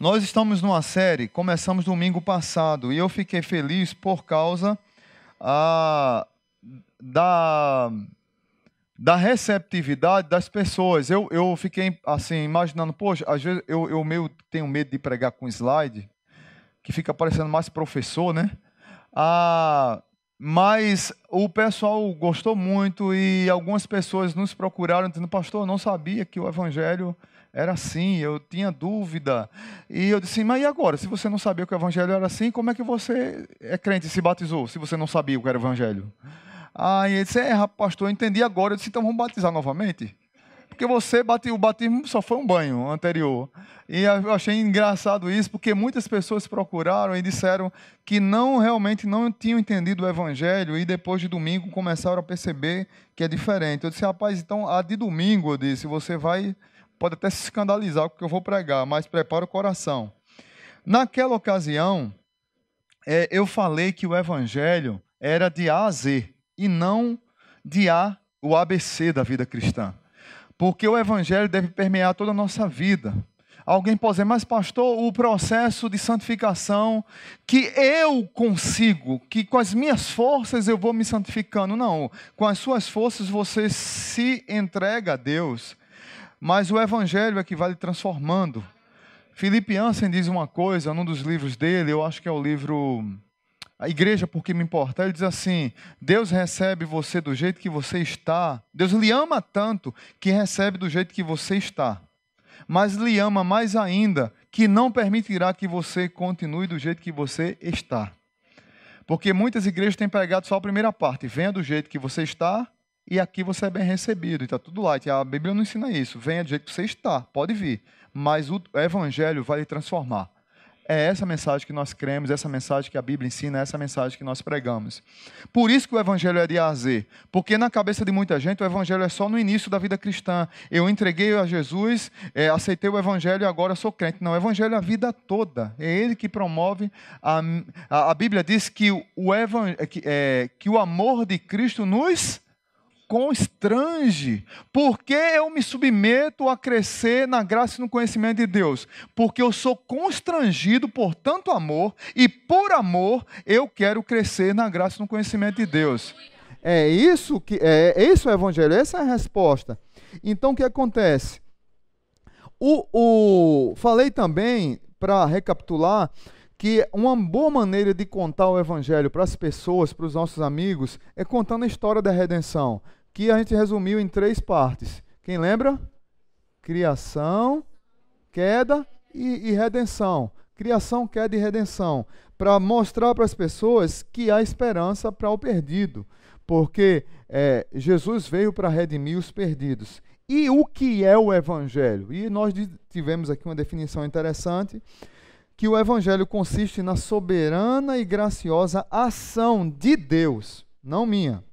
Nós estamos numa série, começamos domingo passado, e eu fiquei feliz por causa ah, da, da receptividade das pessoas. Eu, eu fiquei assim, imaginando, poxa, às vezes eu, eu meio tenho medo de pregar com slide, que fica parecendo mais professor, né? Ah, mas o pessoal gostou muito e algumas pessoas nos procuraram dizendo, pastor, eu não sabia que o evangelho era assim, eu tinha dúvida. E eu disse, mas e agora? Se você não sabia que o evangelho era assim, como é que você é crente e se batizou, se você não sabia o que era o evangelho? Aí ele disse, é, pastor, eu entendi agora. Eu disse, então vamos batizar novamente? Porque você o batismo só foi um banho anterior. E eu achei engraçado isso, porque muitas pessoas procuraram e disseram que não realmente não tinham entendido o evangelho e depois de domingo começaram a perceber que é diferente. Eu disse, rapaz, então a de domingo, eu disse, você vai pode até se escandalizar com o que eu vou pregar, mas prepara o coração. Naquela ocasião, é, eu falei que o evangelho era de A a Z e não de A, o ABC da vida cristã. Porque o evangelho deve permear toda a nossa vida. Alguém pode dizer, mas pastor, o processo de santificação que eu consigo, que com as minhas forças eu vou me santificando. Não, com as suas forças você se entrega a Deus mas o Evangelho é que vai lhe transformando. Felipe Ansen diz uma coisa num dos livros dele, eu acho que é o livro A Igreja Porque Me Importa. Ele diz assim: Deus recebe você do jeito que você está. Deus lhe ama tanto que recebe do jeito que você está. Mas lhe ama mais ainda que não permitirá que você continue do jeito que você está. Porque muitas igrejas têm pregado só a primeira parte: venha do jeito que você está e aqui você é bem recebido, e está tudo lá. A Bíblia não ensina isso. Venha do jeito que você está, pode vir, mas o Evangelho vai lhe transformar. É essa mensagem que nós cremos, essa mensagem que a Bíblia ensina, é essa mensagem que nós pregamos. Por isso que o Evangelho é de A. Porque na cabeça de muita gente, o Evangelho é só no início da vida cristã. Eu entreguei a Jesus, é, aceitei o Evangelho e agora sou crente. Não, o Evangelho é a vida toda. É Ele que promove. A, a, a Bíblia diz que o, que, é, que o amor de Cristo nos constrange. Por que eu me submeto a crescer na graça e no conhecimento de Deus? Porque eu sou constrangido por tanto amor e por amor eu quero crescer na graça e no conhecimento de Deus. É isso que é, é isso o evangelho, essa é a resposta. Então o que acontece? O, o falei também para recapitular que uma boa maneira de contar o evangelho para as pessoas, para os nossos amigos, é contando a história da redenção que a gente resumiu em três partes. Quem lembra? Criação, queda e, e redenção. Criação, queda e redenção. Para mostrar para as pessoas que há esperança para o perdido. Porque é, Jesus veio para redimir os perdidos. E o que é o Evangelho? E nós tivemos aqui uma definição interessante que o evangelho consiste na soberana e graciosa ação de Deus, não minha,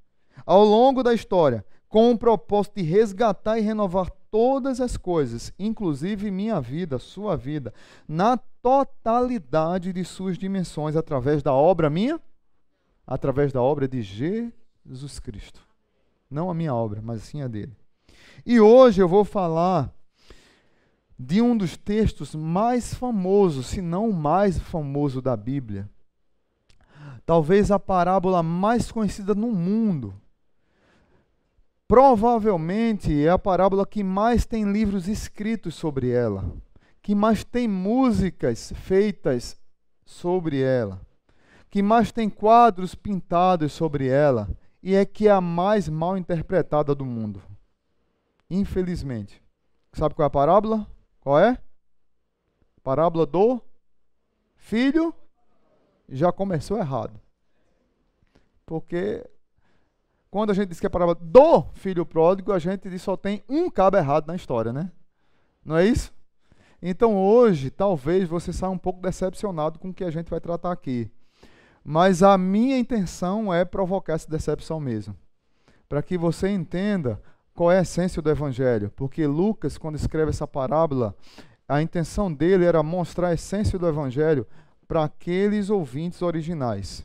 ao longo da história, com o propósito de resgatar e renovar todas as coisas, inclusive minha vida, sua vida, na totalidade de suas dimensões, através da obra minha, através da obra de Jesus Cristo. Não a minha obra, mas sim a dele. E hoje eu vou falar de um dos textos mais famosos, se não o mais famoso da Bíblia. Talvez a parábola mais conhecida no mundo Provavelmente é a parábola que mais tem livros escritos sobre ela, que mais tem músicas feitas sobre ela, que mais tem quadros pintados sobre ela e é que é a mais mal interpretada do mundo. Infelizmente. Sabe qual é a parábola? Qual é? Parábola do filho já começou errado. Porque quando a gente diz que é a parábola do filho pródigo, a gente diz só tem um cabo errado na história, né? Não é isso? Então hoje, talvez você saia um pouco decepcionado com o que a gente vai tratar aqui. Mas a minha intenção é provocar essa decepção mesmo. Para que você entenda qual é a essência do evangelho. Porque Lucas, quando escreve essa parábola, a intenção dele era mostrar a essência do evangelho para aqueles ouvintes originais.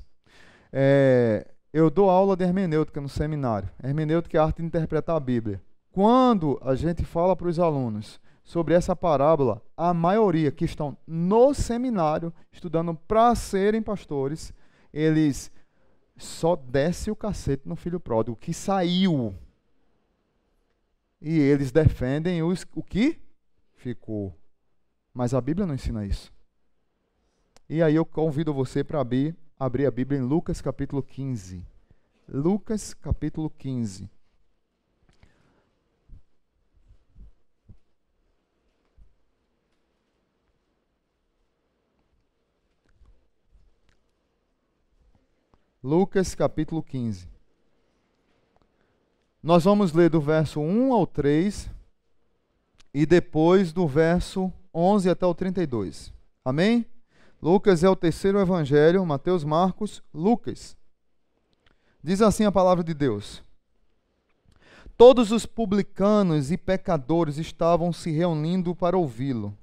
É, eu dou aula de hermenêutica no seminário. Hermenêutica é a arte de interpretar a Bíblia. Quando a gente fala para os alunos, sobre essa parábola, a maioria que estão no seminário estudando para serem pastores, eles só desce o cacete no filho pródigo que saiu. E eles defendem os, o que ficou. Mas a Bíblia não ensina isso. E aí eu convido você para abrir, abrir a Bíblia em Lucas capítulo 15. Lucas capítulo 15. Lucas capítulo 15. Nós vamos ler do verso 1 ao 3 e depois do verso 11 até o 32. Amém? Lucas é o terceiro evangelho, Mateus, Marcos, Lucas. Diz assim a palavra de Deus: Todos os publicanos e pecadores estavam se reunindo para ouvi-lo.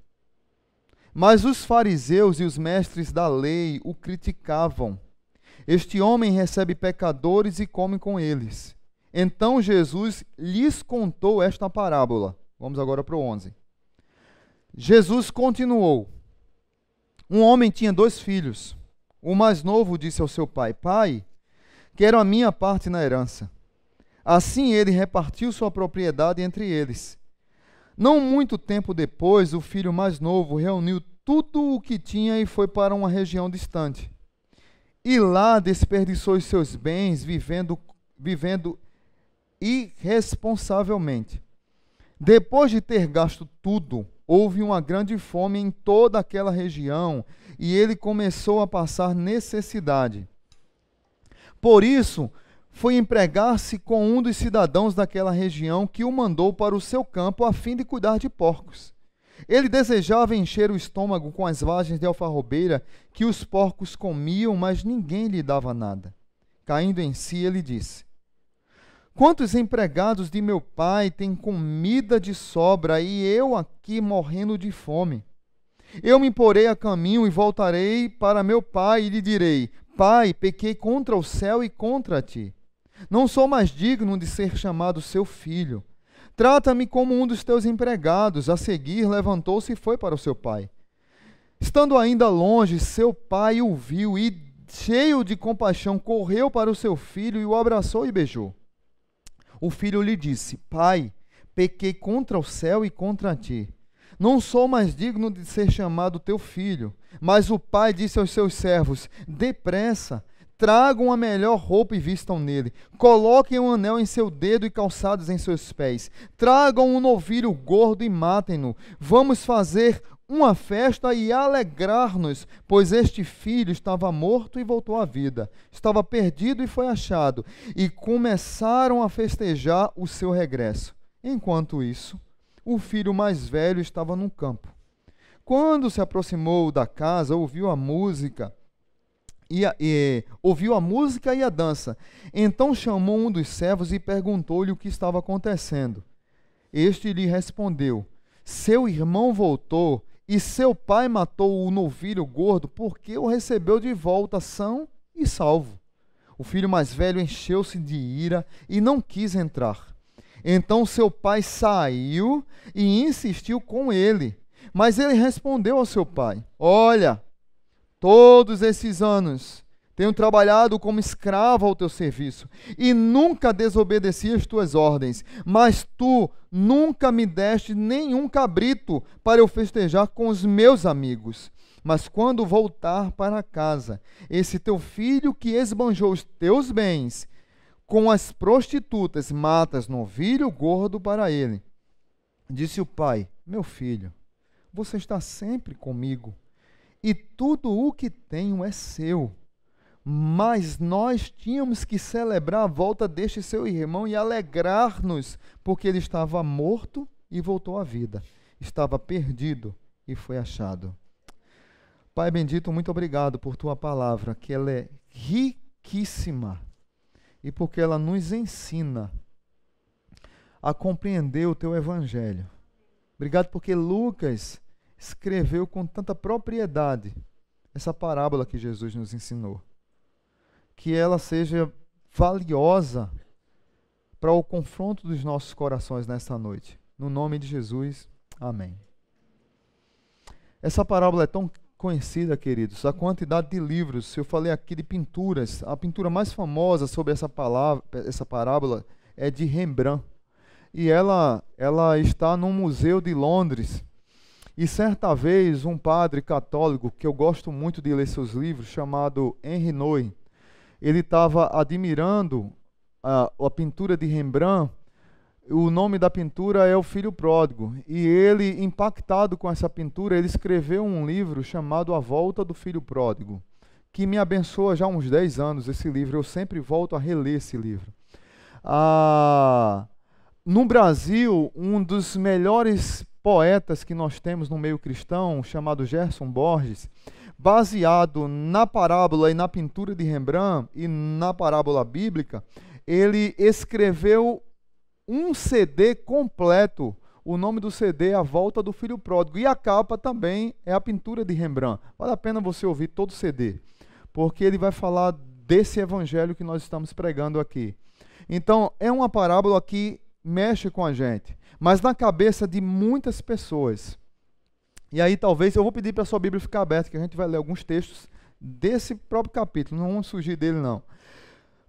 Mas os fariseus e os mestres da lei o criticavam este homem recebe pecadores e come com eles. Então Jesus lhes contou esta parábola. Vamos agora para o 11. Jesus continuou: Um homem tinha dois filhos. O mais novo disse ao seu pai: Pai, quero a minha parte na herança. Assim ele repartiu sua propriedade entre eles. Não muito tempo depois, o filho mais novo reuniu tudo o que tinha e foi para uma região distante e lá desperdiçou os seus bens vivendo, vivendo irresponsavelmente. Depois de ter gasto tudo, houve uma grande fome em toda aquela região e ele começou a passar necessidade. Por isso, foi empregar-se com um dos cidadãos daquela região que o mandou para o seu campo a fim de cuidar de porcos. Ele desejava encher o estômago com as vagens de alfarrobeira que os porcos comiam, mas ninguém lhe dava nada. Caindo em si, ele disse: Quantos empregados de meu pai têm comida de sobra e eu aqui morrendo de fome? Eu me porei a caminho e voltarei para meu pai e lhe direi: Pai, pequei contra o céu e contra ti. Não sou mais digno de ser chamado seu filho. Trata-me como um dos teus empregados. A seguir, levantou-se e foi para o seu pai. Estando ainda longe, seu pai o viu e, cheio de compaixão, correu para o seu filho e o abraçou e beijou. O filho lhe disse: Pai, pequei contra o céu e contra ti. Não sou mais digno de ser chamado teu filho. Mas o pai disse aos seus servos: Depressa, Tragam a melhor roupa e vistam nele. Coloquem um anel em seu dedo e calçados em seus pés. Tragam um novilho gordo e matem-no. Vamos fazer uma festa e alegrar-nos, pois este filho estava morto e voltou à vida, estava perdido e foi achado, e começaram a festejar o seu regresso. Enquanto isso, o filho mais velho estava no campo. Quando se aproximou da casa, ouviu a música e, e, ouviu a música e a dança. Então chamou um dos servos e perguntou-lhe o que estava acontecendo. Este lhe respondeu: Seu irmão voltou e seu pai matou o novilho gordo porque o recebeu de volta são e salvo. O filho mais velho encheu-se de ira e não quis entrar. Então seu pai saiu e insistiu com ele. Mas ele respondeu ao seu pai: Olha, Todos esses anos tenho trabalhado como escravo ao teu serviço e nunca desobedeci as tuas ordens, mas tu nunca me deste nenhum cabrito para eu festejar com os meus amigos. Mas quando voltar para casa, esse teu filho que esbanjou os teus bens com as prostitutas, matas novilho gordo para ele. Disse o pai: Meu filho, você está sempre comigo e tudo o que tenho é seu. Mas nós tínhamos que celebrar a volta deste seu irmão e alegrar-nos, porque ele estava morto e voltou à vida, estava perdido e foi achado. Pai bendito, muito obrigado por tua palavra, que ela é riquíssima e porque ela nos ensina a compreender o teu evangelho. Obrigado porque Lucas escreveu com tanta propriedade essa parábola que Jesus nos ensinou. Que ela seja valiosa para o confronto dos nossos corações nesta noite. No nome de Jesus, Amém. Essa parábola é tão conhecida, queridos, a quantidade de livros, eu falei aqui de pinturas, a pintura mais famosa sobre essa palavra, essa parábola é de Rembrandt. E ela ela está num museu de Londres. E certa vez um padre católico que eu gosto muito de ler seus livros, chamado Henri Noy, ele estava admirando a, a pintura de Rembrandt o nome da pintura é O Filho Pródigo. E ele, impactado com essa pintura, ele escreveu um livro chamado A Volta do Filho Pródigo, que me abençoa já há uns 10 anos esse livro. Eu sempre volto a reler esse livro. Ah, no Brasil, um dos melhores poetas que nós temos no meio cristão, chamado Gerson Borges, baseado na parábola e na pintura de Rembrandt e na parábola bíblica, ele escreveu um CD completo. O nome do CD é A Volta do Filho Pródigo. E a capa também é a pintura de Rembrandt. Vale a pena você ouvir todo o CD, porque ele vai falar desse evangelho que nós estamos pregando aqui. Então, é uma parábola que mexe com a gente, mas na cabeça de muitas pessoas. E aí, talvez, eu vou pedir para a sua Bíblia ficar aberta, que a gente vai ler alguns textos desse próprio capítulo, não vamos fugir dele, não.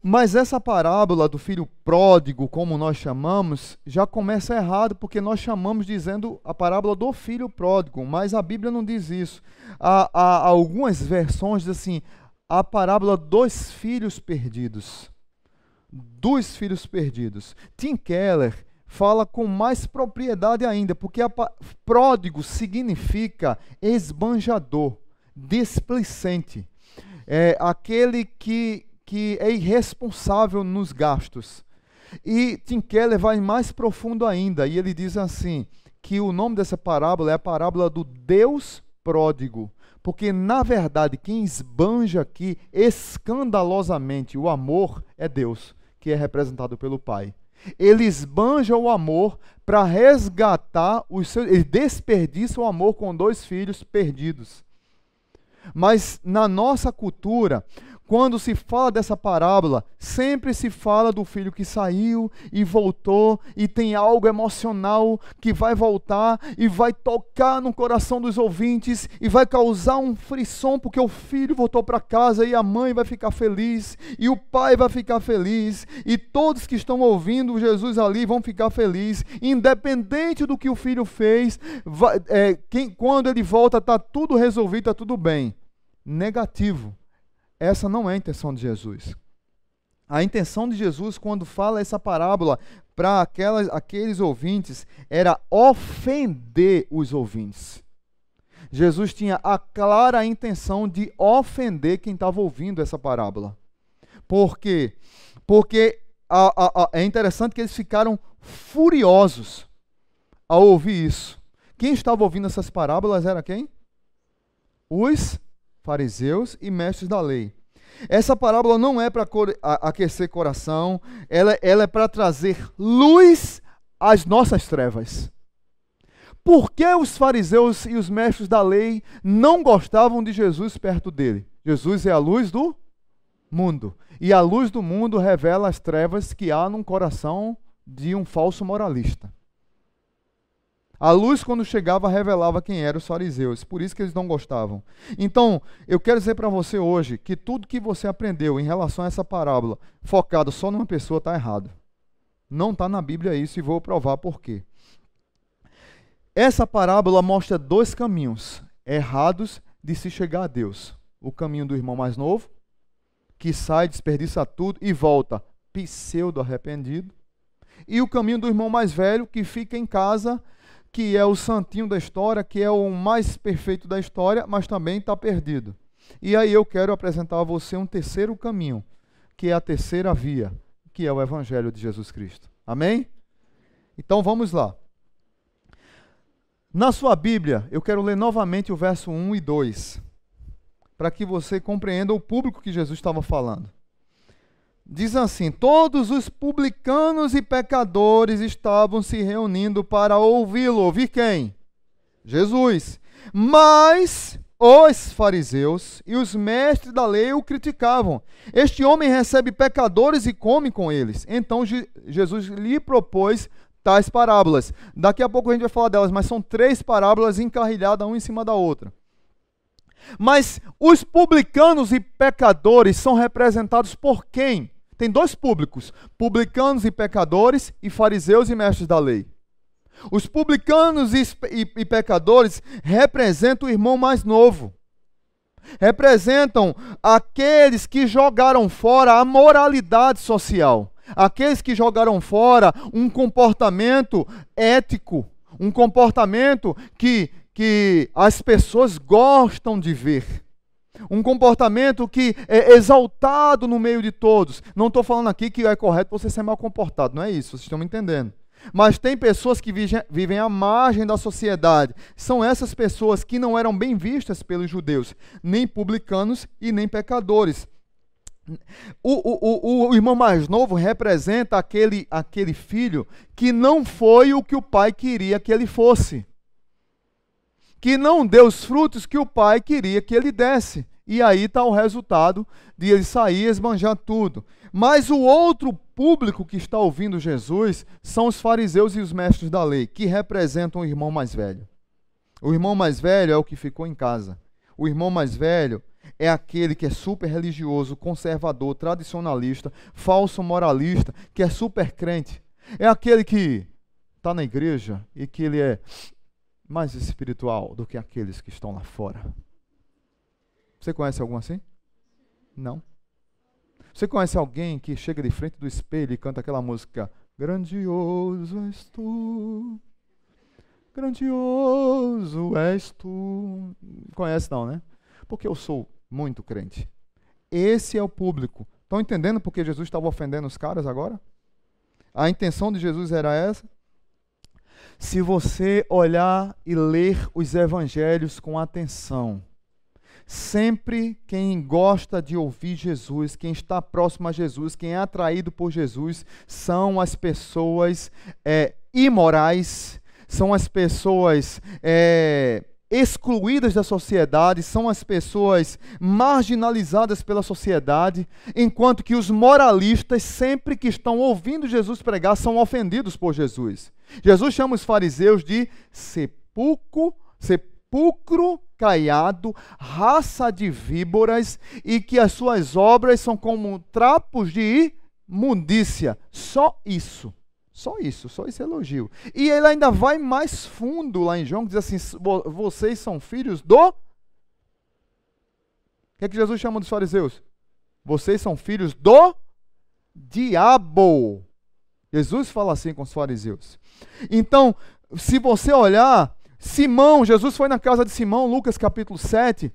Mas essa parábola do filho pródigo, como nós chamamos, já começa errado, porque nós chamamos dizendo a parábola do filho pródigo, mas a Bíblia não diz isso. Há, há algumas versões diz assim, a parábola dos filhos perdidos. Dos filhos perdidos. Tim Keller fala com mais propriedade ainda, porque a, pródigo significa esbanjador, displicente. É aquele que que é irresponsável nos gastos. E Tim Keller vai mais profundo ainda, e ele diz assim: que o nome dessa parábola é a parábola do Deus pródigo. Porque, na verdade, quem esbanja aqui escandalosamente o amor é Deus, que é representado pelo Pai. Ele esbanja o amor para resgatar os seus. Ele desperdiça o amor com dois filhos perdidos. Mas na nossa cultura, quando se fala dessa parábola, sempre se fala do filho que saiu e voltou e tem algo emocional que vai voltar e vai tocar no coração dos ouvintes e vai causar um frisson porque o filho voltou para casa e a mãe vai ficar feliz e o pai vai ficar feliz e todos que estão ouvindo Jesus ali vão ficar felizes, independente do que o filho fez, vai, é, quem, quando ele volta está tudo resolvido, está tudo bem. Negativo essa não é a intenção de Jesus. A intenção de Jesus, quando fala essa parábola para aqueles ouvintes, era ofender os ouvintes. Jesus tinha a clara intenção de ofender quem estava ouvindo essa parábola. Por quê? Porque a, a, a, é interessante que eles ficaram furiosos ao ouvir isso. Quem estava ouvindo essas parábolas era quem? Os fariseus e mestres da lei. Essa parábola não é para aquecer coração, ela, ela é para trazer luz às nossas trevas. Por que os fariseus e os mestres da lei não gostavam de Jesus perto dele? Jesus é a luz do mundo. E a luz do mundo revela as trevas que há no coração de um falso moralista. A luz, quando chegava, revelava quem eram os fariseus. Por isso que eles não gostavam. Então, eu quero dizer para você hoje que tudo que você aprendeu em relação a essa parábola, focado só numa pessoa, está errado. Não está na Bíblia isso e vou provar por quê. Essa parábola mostra dois caminhos errados de se chegar a Deus: o caminho do irmão mais novo, que sai, desperdiça tudo e volta pseudo arrependido, e o caminho do irmão mais velho, que fica em casa que é o santinho da história, que é o mais perfeito da história, mas também está perdido. E aí eu quero apresentar a você um terceiro caminho, que é a terceira via, que é o Evangelho de Jesus Cristo. Amém? Então vamos lá. Na sua Bíblia, eu quero ler novamente o verso 1 e 2, para que você compreenda o público que Jesus estava falando. Diz assim: Todos os publicanos e pecadores estavam se reunindo para ouvi-lo. Ouvir quem? Jesus. Mas os fariseus e os mestres da lei o criticavam. Este homem recebe pecadores e come com eles. Então Jesus lhe propôs tais parábolas. Daqui a pouco a gente vai falar delas, mas são três parábolas encarrilhadas uma em cima da outra. Mas os publicanos e pecadores são representados por quem? Tem dois públicos: publicanos e pecadores, e fariseus e mestres da lei. Os publicanos e, e, e pecadores representam o irmão mais novo. Representam aqueles que jogaram fora a moralidade social aqueles que jogaram fora um comportamento ético, um comportamento que, que as pessoas gostam de ver. Um comportamento que é exaltado no meio de todos. Não estou falando aqui que é correto você ser mal comportado, não é isso, vocês estão me entendendo. Mas tem pessoas que vivem à margem da sociedade. São essas pessoas que não eram bem vistas pelos judeus, nem publicanos e nem pecadores. O, o, o, o, irmão mais novo representa aquele, aquele filho que não foi o que o pai queria que ele fosse. Que não deu os frutos que o pai queria que ele desse. E aí está o resultado de ele sair e esbanjar tudo. Mas o outro público que está ouvindo Jesus são os fariseus e os mestres da lei, que representam o irmão mais velho. O irmão mais velho é o que ficou em casa. O irmão mais velho é aquele que é super religioso, conservador, tradicionalista, falso moralista, que é super crente. É aquele que está na igreja e que ele é mais espiritual do que aqueles que estão lá fora. Você conhece algum assim? Não. Você conhece alguém que chega de frente do espelho e canta aquela música Grandioso és tu, grandioso és tu. Conhece não, né? Porque eu sou muito crente. Esse é o público. Estão entendendo porque Jesus estava ofendendo os caras agora? A intenção de Jesus era essa? Se você olhar e ler os evangelhos com atenção, Sempre quem gosta de ouvir Jesus, quem está próximo a Jesus, quem é atraído por Jesus, são as pessoas é, imorais, são as pessoas é, excluídas da sociedade, são as pessoas marginalizadas pela sociedade, enquanto que os moralistas, sempre que estão ouvindo Jesus pregar, são ofendidos por Jesus. Jesus chama os fariseus de sepulcro, sepulcro caiado, raça de víboras, e que as suas obras são como trapos de imundícia. Só isso. Só isso, só esse elogio. E ele ainda vai mais fundo lá em João, diz assim: vocês são filhos do. O que é que Jesus chama dos fariseus? Vocês são filhos do diabo. Jesus fala assim com os fariseus. Então, se você olhar, Simão, Jesus foi na casa de Simão, Lucas capítulo 7,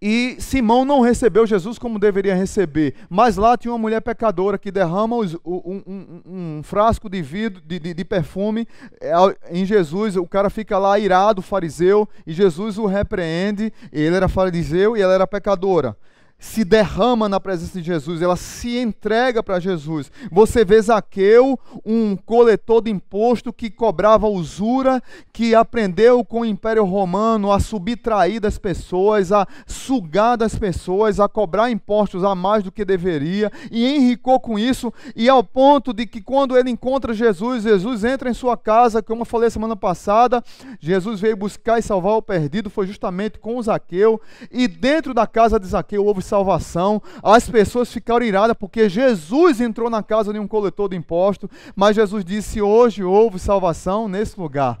e Simão não recebeu Jesus como deveria receber, mas lá tinha uma mulher pecadora que derrama os, um, um, um, frasco de vidro de, de, de, perfume é, em Jesus. O cara fica lá irado, fariseu, e Jesus o repreende. Ele era fariseu e ela era pecadora se derrama na presença de Jesus, ela se entrega para Jesus. Você vê Zaqueu, um coletor de imposto que cobrava usura, que aprendeu com o Império Romano a subtrair das pessoas, a sugar das pessoas, a cobrar impostos a mais do que deveria, e enricou com isso, e ao ponto de que quando ele encontra Jesus, Jesus entra em sua casa, como eu falei semana passada, Jesus veio buscar e salvar o perdido, foi justamente com Zaqueu, e dentro da casa de Zaqueu houve salvação. As pessoas ficaram iradas porque Jesus entrou na casa de um coletor de imposto, mas Jesus disse: Hoje houve salvação nesse lugar.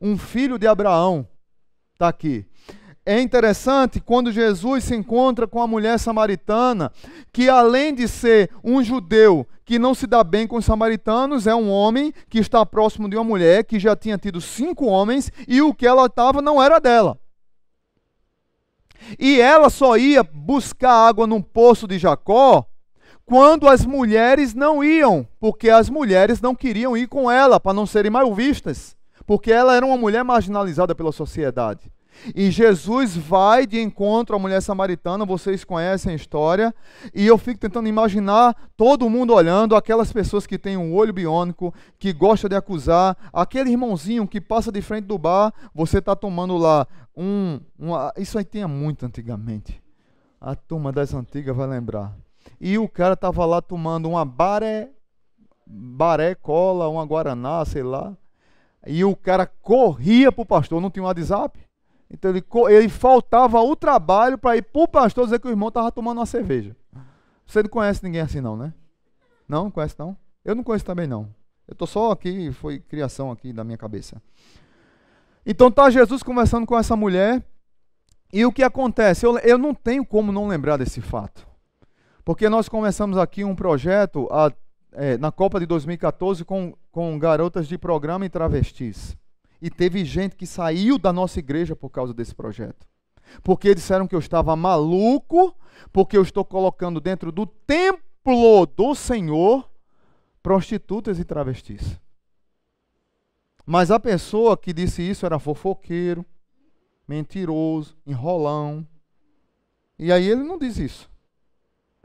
Um filho de Abraão está aqui. É interessante quando Jesus se encontra com a mulher samaritana, que além de ser um judeu que não se dá bem com os samaritanos, é um homem que está próximo de uma mulher que já tinha tido cinco homens e o que ela estava não era dela. E ela só ia buscar água num poço de Jacó quando as mulheres não iam, porque as mulheres não queriam ir com ela para não serem mal vistas, porque ela era uma mulher marginalizada pela sociedade. E Jesus vai de encontro à mulher samaritana, vocês conhecem a história, e eu fico tentando imaginar todo mundo olhando, aquelas pessoas que têm um olho biônico, que gosta de acusar, aquele irmãozinho que passa de frente do bar, você está tomando lá um, um. Isso aí tinha muito antigamente. A turma das antigas vai lembrar. E o cara estava lá tomando uma bare. baré, cola, uma guaraná, sei lá. E o cara corria para o pastor, não tinha um WhatsApp. Então ele, ele faltava o trabalho para ir para o pastor dizer que o irmão estava tomando uma cerveja. Você não conhece ninguém assim não, né? Não, conhece não? Eu não conheço também não. Eu estou só aqui, foi criação aqui da minha cabeça. Então está Jesus conversando com essa mulher. E o que acontece? Eu, eu não tenho como não lembrar desse fato. Porque nós começamos aqui um projeto a, é, na Copa de 2014 com, com garotas de programa e travestis. E teve gente que saiu da nossa igreja por causa desse projeto. Porque disseram que eu estava maluco, porque eu estou colocando dentro do templo do Senhor prostitutas e travestis. Mas a pessoa que disse isso era fofoqueiro, mentiroso, enrolão. E aí ele não diz isso.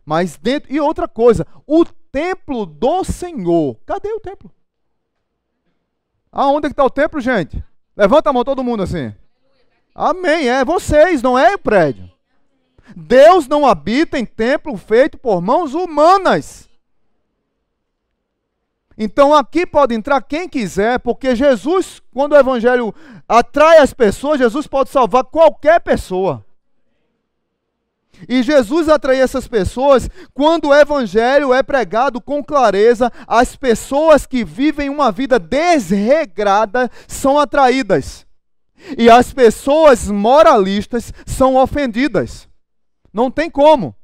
Mas dentro. E outra coisa, o templo do Senhor. Cadê o templo? Aonde é que está o templo, gente? Levanta a mão todo mundo assim. Amém. É vocês, não é o prédio. Deus não habita em templo feito por mãos humanas. Então aqui pode entrar quem quiser, porque Jesus, quando o evangelho atrai as pessoas, Jesus pode salvar qualquer pessoa. E Jesus atrai essas pessoas quando o evangelho é pregado com clareza, as pessoas que vivem uma vida desregrada são atraídas. E as pessoas moralistas são ofendidas. Não tem como.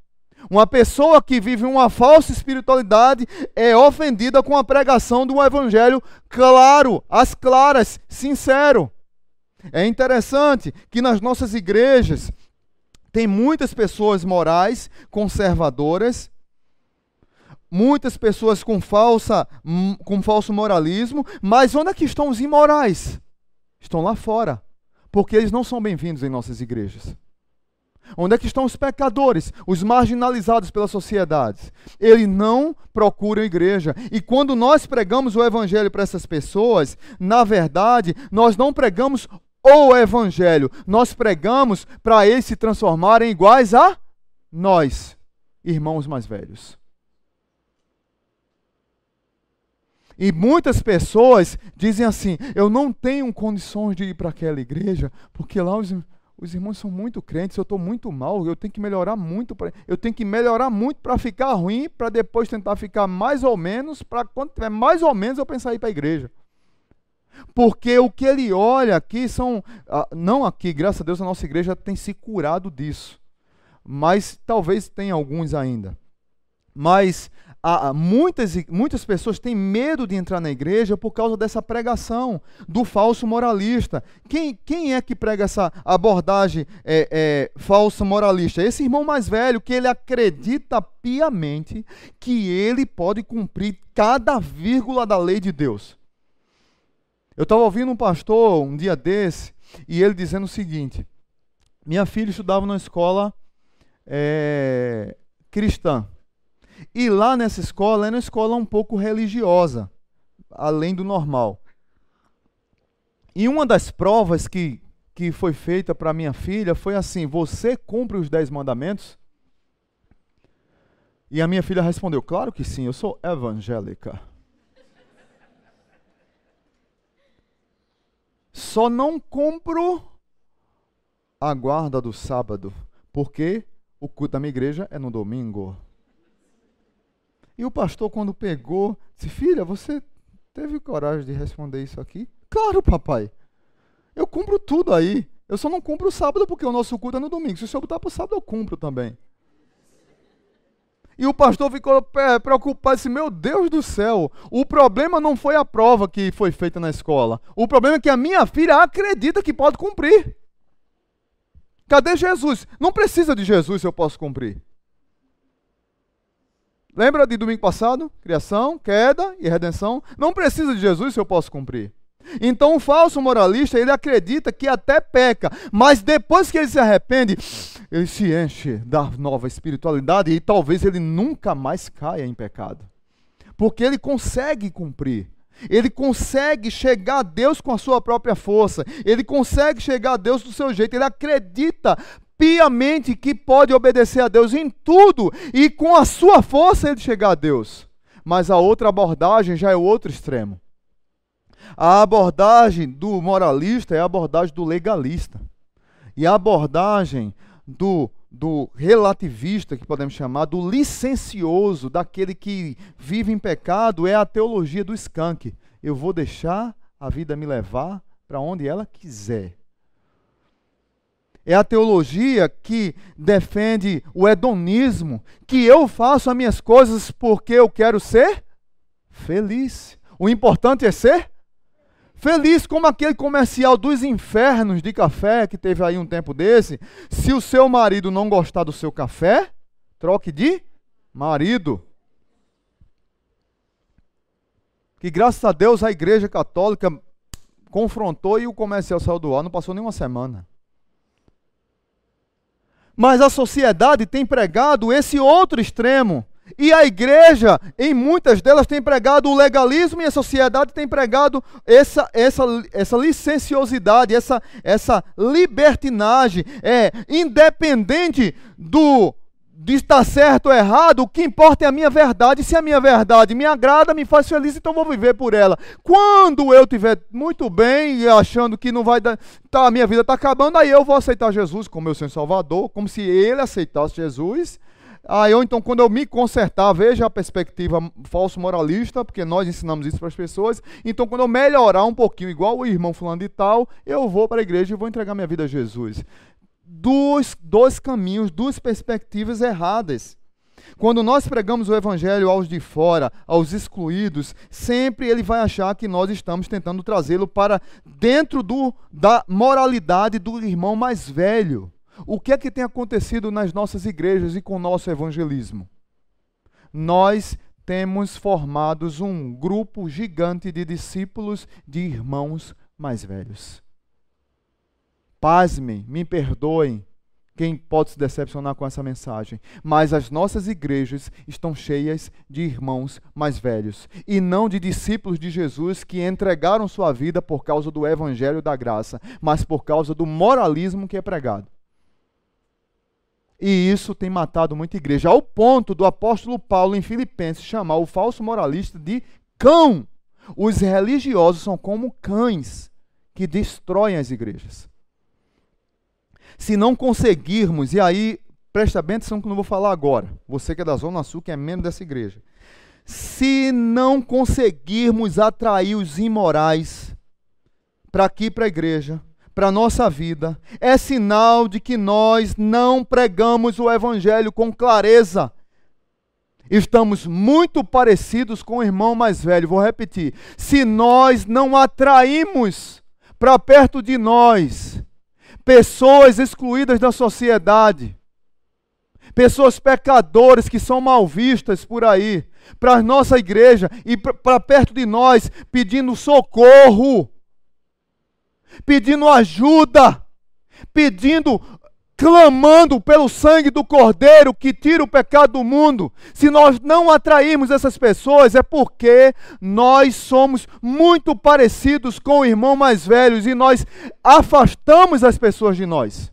Uma pessoa que vive uma falsa espiritualidade é ofendida com a pregação de um evangelho claro, às claras, sincero. É interessante que nas nossas igrejas tem muitas pessoas morais, conservadoras, muitas pessoas com, falsa, com falso moralismo, mas onde é que estão os imorais? Estão lá fora, porque eles não são bem-vindos em nossas igrejas. Onde é que estão os pecadores, os marginalizados pela sociedade? Eles não procuram igreja. E quando nós pregamos o evangelho para essas pessoas, na verdade, nós não pregamos o evangelho. Nós pregamos para eles se transformarem iguais a nós, irmãos mais velhos. E muitas pessoas dizem assim: eu não tenho condições de ir para aquela igreja, porque lá os, os irmãos são muito crentes, eu estou muito mal, eu tenho que melhorar muito, pra, eu tenho que melhorar muito para ficar ruim, para depois tentar ficar mais ou menos, para quando tiver mais ou menos eu pensar em ir para a igreja. Porque o que ele olha aqui são. Ah, não aqui, graças a Deus, a nossa igreja tem se curado disso. Mas talvez tenha alguns ainda. Mas há, muitas, muitas pessoas têm medo de entrar na igreja por causa dessa pregação do falso moralista. Quem, quem é que prega essa abordagem é, é, falsa moralista? Esse irmão mais velho que ele acredita piamente que ele pode cumprir cada vírgula da lei de Deus. Eu estava ouvindo um pastor um dia desse e ele dizendo o seguinte: minha filha estudava numa escola é, cristã. E lá nessa escola era uma escola um pouco religiosa, além do normal. E uma das provas que, que foi feita para minha filha foi assim: Você cumpre os dez mandamentos? E a minha filha respondeu: Claro que sim, eu sou evangélica. Só não compro a guarda do sábado, porque o culto da minha igreja é no domingo. E o pastor, quando pegou, disse: Filha, você teve coragem de responder isso aqui? Claro, papai. Eu cumpro tudo aí. Eu só não cumpro o sábado porque o nosso culto é no domingo. Se o senhor botar para o sábado, eu cumpro também. E o pastor ficou preocupado, disse: Meu Deus do céu, o problema não foi a prova que foi feita na escola. O problema é que a minha filha acredita que pode cumprir. Cadê Jesus? Não precisa de Jesus se eu posso cumprir. Lembra de domingo passado? Criação, queda e redenção. Não precisa de Jesus se eu posso cumprir. Então o falso moralista, ele acredita que até peca, mas depois que ele se arrepende, ele se enche da nova espiritualidade e talvez ele nunca mais caia em pecado. Porque ele consegue cumprir. Ele consegue chegar a Deus com a sua própria força. Ele consegue chegar a Deus do seu jeito. Ele acredita piamente que pode obedecer a Deus em tudo e com a sua força ele chegar a Deus. mas a outra abordagem já é o outro extremo. A abordagem do moralista é a abordagem do legalista. E a abordagem do, do relativista, que podemos chamar, do licencioso, daquele que vive em pecado, é a teologia do skunk. Eu vou deixar a vida me levar para onde ela quiser. É a teologia que defende o hedonismo, que eu faço as minhas coisas porque eu quero ser feliz. O importante é ser feliz, como aquele comercial dos infernos de café que teve aí um tempo desse. Se o seu marido não gostar do seu café, troque de marido. Que graças a Deus a Igreja Católica confrontou e o comercial saiu do ar, não passou nem uma semana. Mas a sociedade tem pregado esse outro extremo. E a igreja, em muitas delas, tem pregado o legalismo e a sociedade tem pregado essa, essa, essa licenciosidade, essa, essa libertinagem. É independente do de estar certo ou errado, o que importa é a minha verdade. Se a minha verdade me agrada, me faz feliz, então vou viver por ela. Quando eu estiver muito bem e achando que não vai dar, tá, a minha vida está acabando, aí eu vou aceitar Jesus como meu Senhor Salvador, como se ele aceitasse Jesus. Aí eu, então, quando eu me consertar, veja a perspectiva falso moralista, porque nós ensinamos isso para as pessoas. Então, quando eu melhorar um pouquinho, igual o irmão fulano de tal, eu vou para a igreja e vou entregar minha vida a Jesus dois, dois caminhos, duas perspectivas erradas. Quando nós pregamos o evangelho aos de fora, aos excluídos, sempre ele vai achar que nós estamos tentando trazê-lo para dentro do, da moralidade do irmão mais velho. O que é que tem acontecido nas nossas igrejas e com o nosso evangelismo? Nós temos formados um grupo gigante de discípulos de irmãos mais velhos. Pasmem, me perdoem quem pode se decepcionar com essa mensagem, mas as nossas igrejas estão cheias de irmãos mais velhos e não de discípulos de Jesus que entregaram sua vida por causa do evangelho da graça, mas por causa do moralismo que é pregado. E isso tem matado muita igreja, ao ponto do apóstolo Paulo em Filipenses chamar o falso moralista de cão. Os religiosos são como cães que destroem as igrejas. Se não conseguirmos, e aí presta bem atenção que eu não vou falar agora, você que é da Zona Sul, que é membro dessa igreja. Se não conseguirmos atrair os imorais para aqui, para a igreja, para a nossa vida, é sinal de que nós não pregamos o Evangelho com clareza. Estamos muito parecidos com o irmão mais velho. Vou repetir. Se nós não atraímos para perto de nós pessoas excluídas da sociedade, pessoas pecadoras que são mal vistas por aí, para a nossa igreja e para perto de nós, pedindo socorro, pedindo ajuda, pedindo clamando pelo sangue do Cordeiro que tira o pecado do mundo, se nós não atrairmos essas pessoas, é porque nós somos muito parecidos com o irmão mais velhos e nós afastamos as pessoas de nós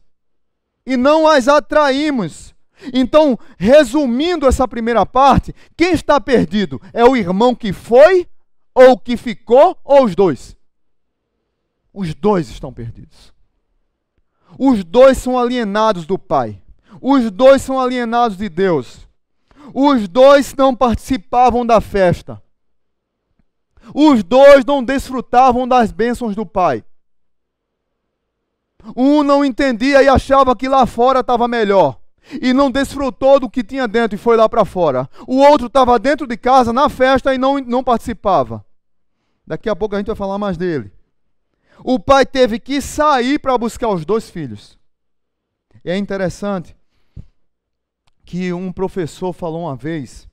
e não as atraímos. Então, resumindo essa primeira parte, quem está perdido? É o irmão que foi, ou que ficou, ou os dois? Os dois estão perdidos. Os dois são alienados do Pai. Os dois são alienados de Deus. Os dois não participavam da festa. Os dois não desfrutavam das bênçãos do Pai. Um não entendia e achava que lá fora estava melhor. E não desfrutou do que tinha dentro e foi lá para fora. O outro estava dentro de casa, na festa, e não, não participava. Daqui a pouco a gente vai falar mais dele o pai teve que sair para buscar os dois filhos. E é interessante que um professor falou uma vez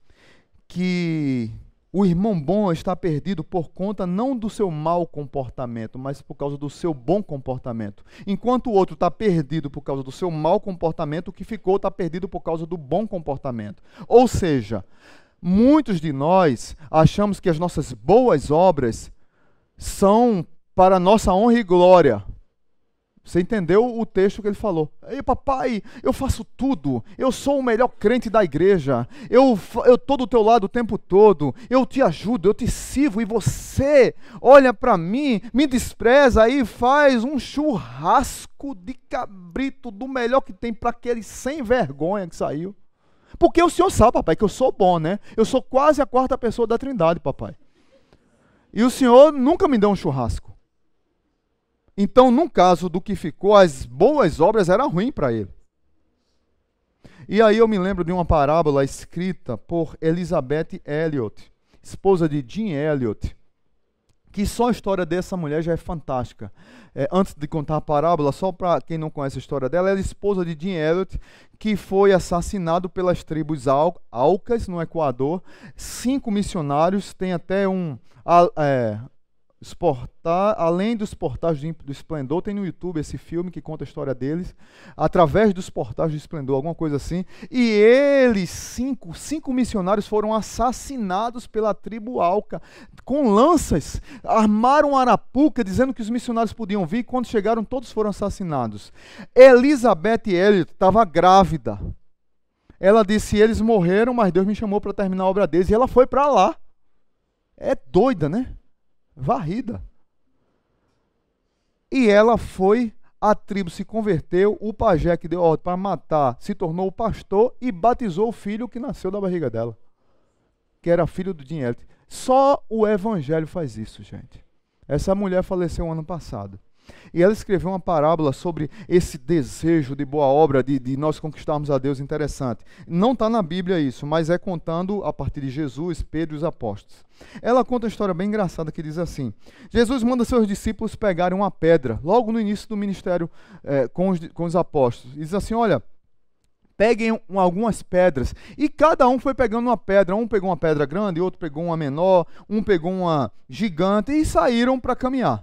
que o irmão bom está perdido por conta não do seu mau comportamento, mas por causa do seu bom comportamento. Enquanto o outro está perdido por causa do seu mau comportamento, o que ficou está perdido por causa do bom comportamento. Ou seja, muitos de nós achamos que as nossas boas obras são para nossa honra e glória. Você entendeu o texto que ele falou? Ei, papai, eu faço tudo. Eu sou o melhor crente da igreja. Eu eu tô do teu lado o tempo todo. Eu te ajudo, eu te sirvo e você olha para mim, me despreza e faz um churrasco de cabrito do melhor que tem para aquele sem vergonha que saiu. Porque o senhor sabe, papai, que eu sou bom, né? Eu sou quase a quarta pessoa da Trindade, papai. E o senhor nunca me deu um churrasco. Então, no caso do que ficou, as boas obras eram ruins para ele. E aí eu me lembro de uma parábola escrita por Elizabeth Elliot, esposa de Jim Elliot, que só a história dessa mulher já é fantástica. É, antes de contar a parábola, só para quem não conhece a história dela, ela é esposa de Jim Elliot, que foi assassinado pelas tribos Al Alcas, no Equador. Cinco missionários, tem até um... É, Exportar, além dos portais do Esplendor, tem no YouTube esse filme que conta a história deles, através dos portais do Esplendor, alguma coisa assim. E eles, cinco, cinco missionários, foram assassinados pela tribo Alca, com lanças. Armaram arapuca, dizendo que os missionários podiam vir. Quando chegaram, todos foram assassinados. Elizabeth Elliot estava grávida. Ela disse: Eles morreram, mas Deus me chamou para terminar a obra deles. E ela foi para lá. É doida, né? Varrida. E ela foi, a tribo se converteu, o pajé que deu ordem para matar se tornou o pastor e batizou o filho que nasceu da barriga dela, que era filho do dinheiro. Só o evangelho faz isso, gente. Essa mulher faleceu ano passado. E ela escreveu uma parábola sobre esse desejo de boa obra, de, de nós conquistarmos a Deus interessante. Não está na Bíblia isso, mas é contando a partir de Jesus, Pedro e os apóstolos. Ela conta uma história bem engraçada que diz assim: Jesus manda seus discípulos pegarem uma pedra, logo no início do ministério é, com, os, com os apóstolos. E diz assim: Olha, peguem algumas pedras. E cada um foi pegando uma pedra. Um pegou uma pedra grande, outro pegou uma menor, um pegou uma gigante e saíram para caminhar.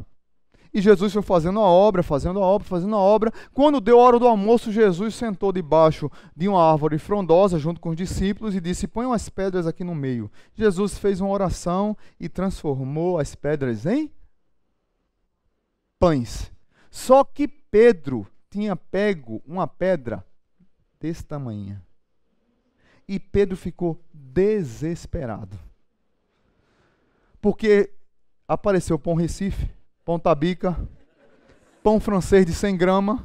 E Jesus foi fazendo a obra, fazendo a obra, fazendo a obra. Quando deu a hora do almoço, Jesus sentou debaixo de uma árvore frondosa junto com os discípulos e disse: Põe umas pedras aqui no meio. Jesus fez uma oração e transformou as pedras em pães. Só que Pedro tinha pego uma pedra desse tamanho. E Pedro ficou desesperado. Porque apareceu Pão Recife pão tabica, pão francês de 100 gramas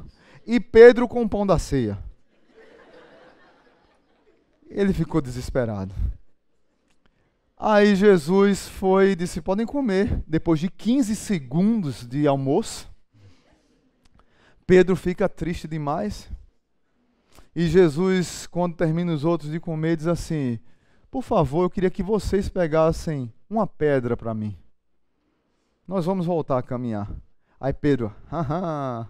e Pedro com pão da ceia. Ele ficou desesperado. Aí Jesus foi e disse: Podem comer. Depois de 15 segundos de almoço, Pedro fica triste demais. E Jesus, quando termina os outros de comer, diz assim: Por favor, eu queria que vocês pegassem uma pedra para mim nós vamos voltar a caminhar. Aí Pedro, haha,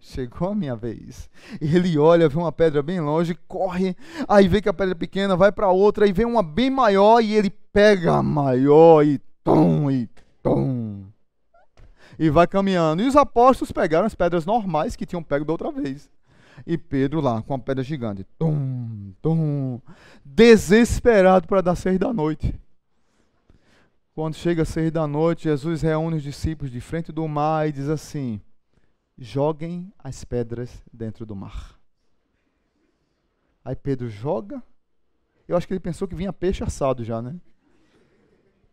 chegou a minha vez. E ele olha, vê uma pedra bem longe, corre, aí vê que a pedra é pequena, vai para outra, aí vê uma bem maior e ele pega a maior e tom, e tom. E vai caminhando. E os apóstolos pegaram as pedras normais que tinham pego da outra vez. E Pedro lá, com a pedra gigante. Tum, tum, desesperado para dar seis da noite. Quando chega seis da noite, Jesus reúne os discípulos de frente do mar e diz assim: joguem as pedras dentro do mar. Aí Pedro joga. Eu acho que ele pensou que vinha peixe assado já, né?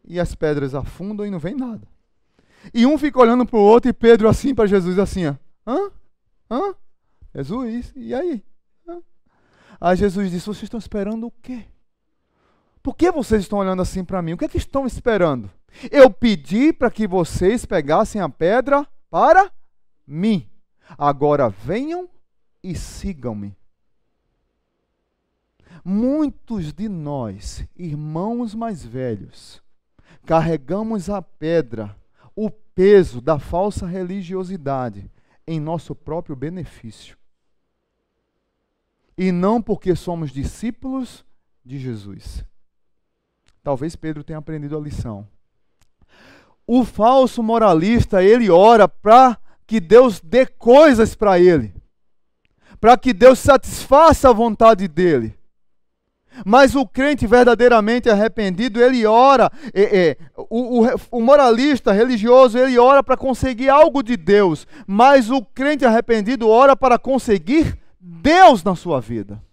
E as pedras afundam e não vem nada. E um fica olhando para o outro e Pedro assim para Jesus, assim, ó. Hã? Hã? Jesus, e aí? Hã? Aí Jesus disse: Vocês estão esperando o quê? Por que vocês estão olhando assim para mim? O que é que estão esperando? Eu pedi para que vocês pegassem a pedra para mim. Agora venham e sigam-me. Muitos de nós, irmãos mais velhos, carregamos a pedra, o peso da falsa religiosidade em nosso próprio benefício. E não porque somos discípulos de Jesus. Talvez Pedro tenha aprendido a lição. O falso moralista, ele ora para que Deus dê coisas para ele, para que Deus satisfaça a vontade dele. Mas o crente verdadeiramente arrependido, ele ora. É, é, o, o, o, moralista religioso, ele ora para conseguir algo de Deus. Mas o crente arrependido ora para conseguir Deus na sua vida.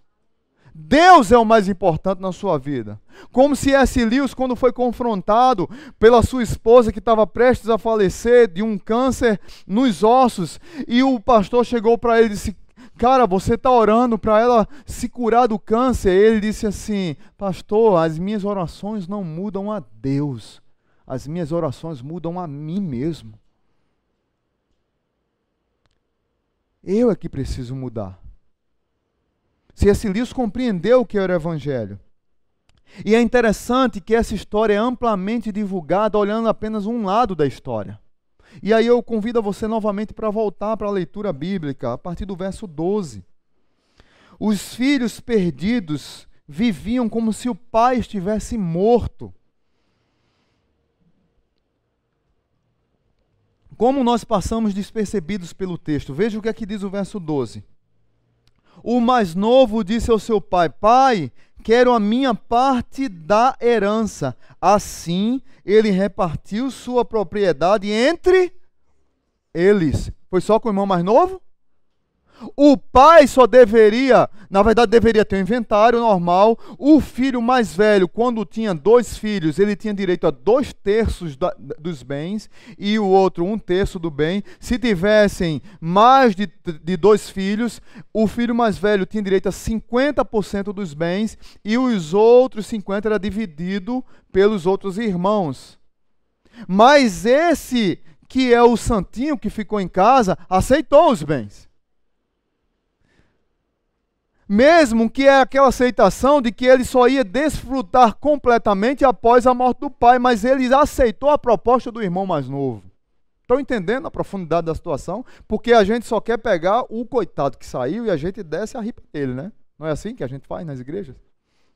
Deus é o mais importante na sua vida. Como se S. Lewis, quando foi confrontado pela sua esposa que estava prestes a falecer de um câncer nos ossos, e o pastor chegou para ele e disse: Cara, você está orando para ela se curar do câncer. Ele disse assim: Pastor, as minhas orações não mudam a Deus, as minhas orações mudam a mim mesmo. Eu é que preciso mudar. C.S. Lewis compreendeu o que era o Evangelho. E é interessante que essa história é amplamente divulgada olhando apenas um lado da história. E aí eu convido você novamente para voltar para a leitura bíblica, a partir do verso 12. Os filhos perdidos viviam como se o pai estivesse morto. Como nós passamos despercebidos pelo texto? Veja o que aqui diz o verso 12. O mais novo disse ao seu pai: Pai, quero a minha parte da herança. Assim, ele repartiu sua propriedade entre eles. Foi só com o irmão mais novo? O pai só deveria, na verdade, deveria ter um inventário normal. O filho mais velho, quando tinha dois filhos, ele tinha direito a dois terços da, dos bens e o outro um terço do bem. Se tivessem mais de, de dois filhos, o filho mais velho tinha direito a 50% dos bens e os outros 50% era dividido pelos outros irmãos. Mas esse que é o santinho que ficou em casa, aceitou os bens mesmo que é aquela aceitação de que ele só ia desfrutar completamente após a morte do pai, mas ele aceitou a proposta do irmão mais novo. Estão entendendo a profundidade da situação? Porque a gente só quer pegar o coitado que saiu e a gente desce a ripa dele, né? Não é assim que a gente faz nas igrejas?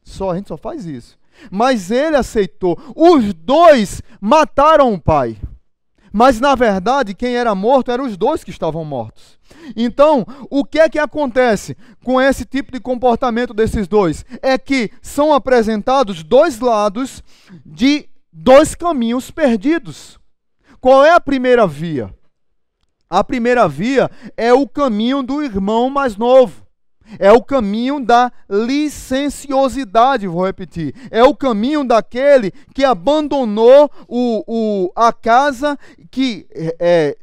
Só a gente só faz isso. Mas ele aceitou. Os dois mataram o pai. Mas na verdade, quem era morto eram os dois que estavam mortos. Então, o que é que acontece com esse tipo de comportamento desses dois? É que são apresentados dois lados de dois caminhos perdidos. Qual é a primeira via? A primeira via é o caminho do irmão mais novo. É o caminho da licenciosidade, vou repetir. É o caminho daquele que abandonou o, o, a casa, que é, é,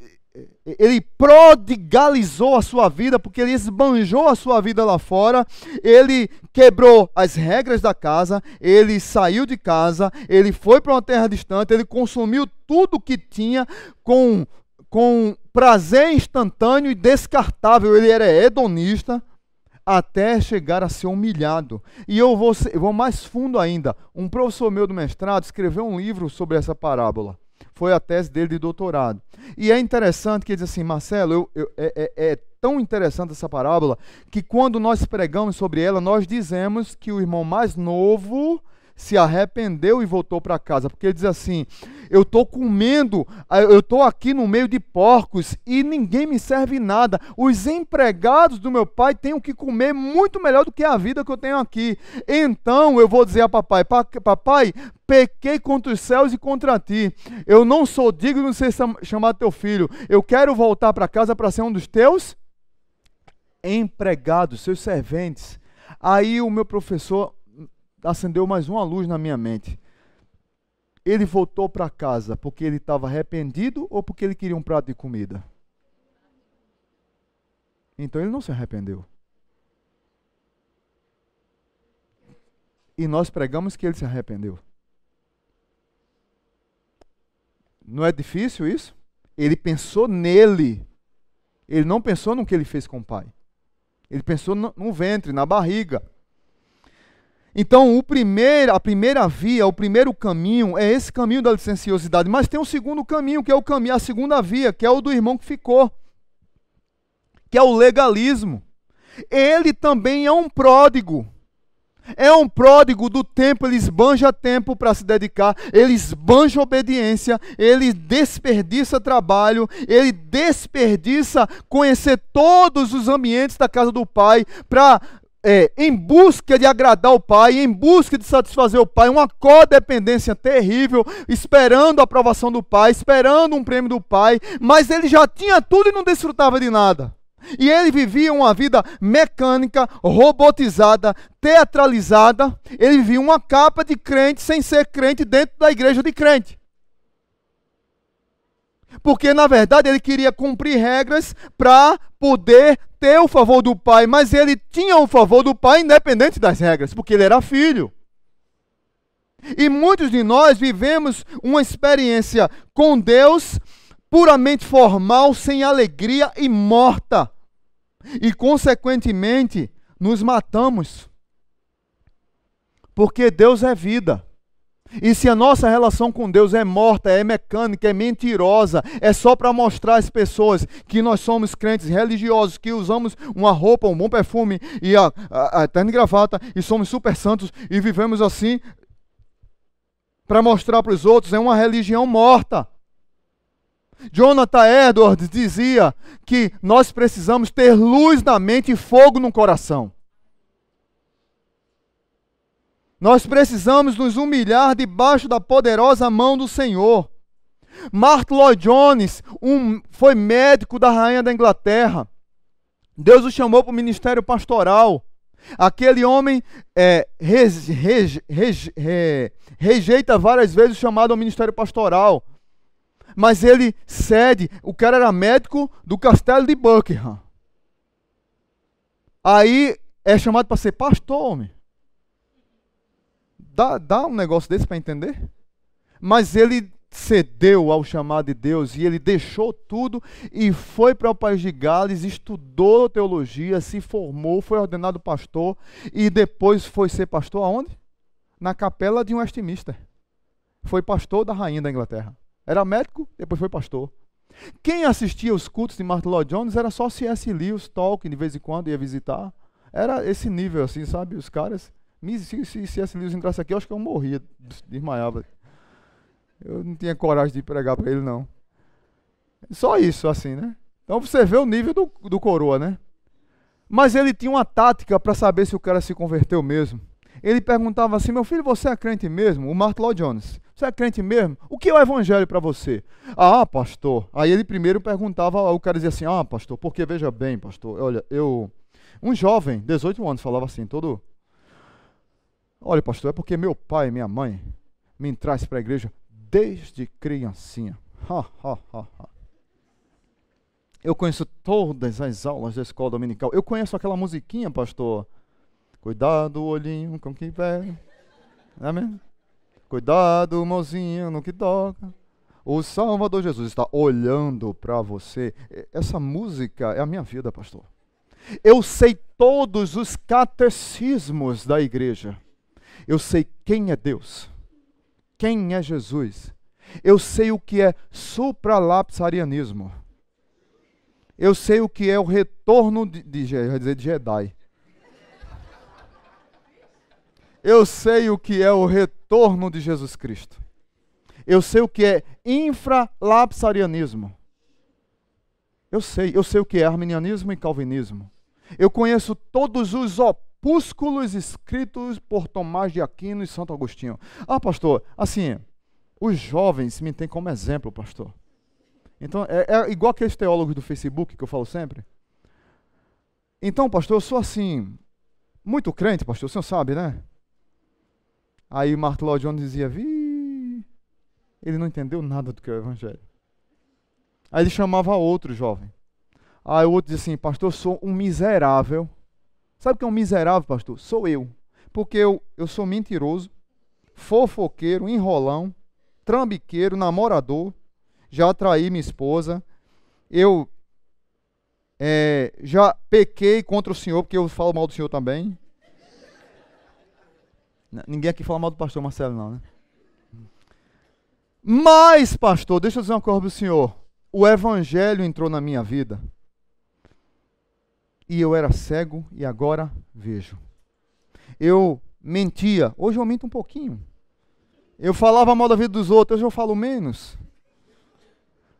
ele prodigalizou a sua vida, porque ele esbanjou a sua vida lá fora, ele quebrou as regras da casa, ele saiu de casa, ele foi para uma terra distante, ele consumiu tudo que tinha com, com prazer instantâneo e descartável. Ele era hedonista até chegar a ser humilhado. E eu vou, eu vou mais fundo ainda. Um professor meu do mestrado escreveu um livro sobre essa parábola. Foi a tese dele de doutorado. E é interessante que ele diz assim, Marcelo, eu, eu, é, é, é tão interessante essa parábola que quando nós pregamos sobre ela, nós dizemos que o irmão mais novo se arrependeu e voltou para casa, porque ele diz assim: Eu estou comendo, eu estou aqui no meio de porcos e ninguém me serve nada. Os empregados do meu pai têm o que comer muito melhor do que a vida que eu tenho aqui. Então eu vou dizer a papai: Papai, pequei contra os céus e contra ti. Eu não sou digno de ser chamado teu filho. Eu quero voltar para casa para ser um dos teus empregados, seus serventes. Aí o meu professor acendeu mais uma luz na minha mente. Ele voltou para casa porque ele estava arrependido ou porque ele queria um prato de comida? Então ele não se arrependeu. E nós pregamos que ele se arrependeu. Não é difícil isso? Ele pensou nele. Ele não pensou no que ele fez com o pai. Ele pensou no, no ventre, na barriga. Então, primeiro, a primeira via, o primeiro caminho é esse caminho da licenciosidade, mas tem um segundo caminho, que é o caminho, a segunda via, que é o do irmão que ficou, que é o legalismo. Ele também é um pródigo. É um pródigo do tempo, ele esbanja tempo para se dedicar, ele esbanja obediência, ele desperdiça trabalho, ele desperdiça conhecer todos os ambientes da casa do pai para é, em busca de agradar o pai, em busca de satisfazer o pai, uma codependência terrível, esperando a aprovação do pai, esperando um prêmio do pai, mas ele já tinha tudo e não desfrutava de nada. E ele vivia uma vida mecânica, robotizada, teatralizada. Ele vivia uma capa de crente sem ser crente dentro da igreja de crente. Porque na verdade ele queria cumprir regras para poder ter o favor do pai, mas ele tinha o favor do pai independente das regras, porque ele era filho. E muitos de nós vivemos uma experiência com Deus puramente formal, sem alegria e morta e, consequentemente, nos matamos. Porque Deus é vida. E se a nossa relação com Deus é morta, é mecânica, é mentirosa, é só para mostrar às pessoas que nós somos crentes religiosos, que usamos uma roupa, um bom perfume e a, a, a gravata e somos super santos e vivemos assim, para mostrar para os outros, é uma religião morta. Jonathan Edwards dizia que nós precisamos ter luz na mente e fogo no coração. Nós precisamos nos humilhar debaixo da poderosa mão do Senhor. Martin Lloyd Jones um, foi médico da rainha da Inglaterra. Deus o chamou para o ministério pastoral. Aquele homem é, rejeita várias vezes o chamado ao ministério pastoral mas ele cede. O cara era médico do castelo de Buckingham. Aí é chamado para ser pastor, homem. Dá, dá um negócio desse para entender? Mas ele cedeu ao chamado de Deus e ele deixou tudo e foi para o país de Gales, estudou teologia, se formou, foi ordenado pastor e depois foi ser pastor aonde? Na capela de Westminster. Foi pastor da rainha da Inglaterra. Era médico, depois foi pastor. Quem assistia os cultos de Martin Lloyd Jones era só C.S. Lewis, Tolkien, de vez em quando ia visitar. Era esse nível, assim, sabe? Os caras. Se, se C.S. Lewis entrasse aqui, eu acho que eu morria, desmaiava. Eu não tinha coragem de pregar para ele, não. Só isso, assim, né? Então você vê o nível do, do coroa, né? Mas ele tinha uma tática para saber se o cara se converteu mesmo. Ele perguntava assim: Meu filho, você é crente mesmo? O Martin Lloyd Jones. Você é crente mesmo? O que é o evangelho para você? Ah, pastor. Aí ele primeiro perguntava, o cara dizia assim: Ah, pastor, porque veja bem, pastor, olha, eu. Um jovem, 18 anos, falava assim, todo. Olha, pastor, é porque meu pai e minha mãe me traz para a igreja desde criancinha. Ha, ha, ha, ha. Eu conheço todas as aulas da escola dominical. Eu conheço aquela musiquinha, pastor. Cuidado, olhinho com quem vai. Amém? Cuidado, mozinho, no que toca. O Salvador Jesus está olhando para você. Essa música é a minha vida, pastor. Eu sei todos os catecismos da igreja. Eu sei quem é Deus, quem é Jesus. Eu sei o que é supralapsarianismo. Eu sei o que é o retorno de, de, de Jedi. Eu sei o que é o retorno de Jesus Cristo. Eu sei o que é infralapsarianismo. Eu sei, eu sei o que é arminianismo e calvinismo. Eu conheço todos os opúsculos escritos por Tomás de Aquino e Santo Agostinho. Ah, pastor, assim, os jovens me têm como exemplo, pastor. Então, é, é igual aqueles teólogos do Facebook que eu falo sempre. Então, pastor, eu sou assim, muito crente, pastor, o senhor sabe, né? Aí Martin Lloyd Jones dizia, vi, ele não entendeu nada do que é o evangelho. Aí ele chamava outro jovem. Aí o outro dizia assim, pastor, eu sou um miserável. Sabe o que é um miserável, pastor? Sou eu. Porque eu, eu sou mentiroso, fofoqueiro, enrolão, trambiqueiro, namorador, já traí minha esposa, eu é, já pequei contra o Senhor, porque eu falo mal do Senhor também. Ninguém aqui fala mal do pastor Marcelo, não, né? Mas, pastor, deixa eu dizer uma coisa para o senhor. O evangelho entrou na minha vida. E eu era cego e agora vejo. Eu mentia. Hoje eu minto um pouquinho. Eu falava mal da vida dos outros, hoje eu falo menos.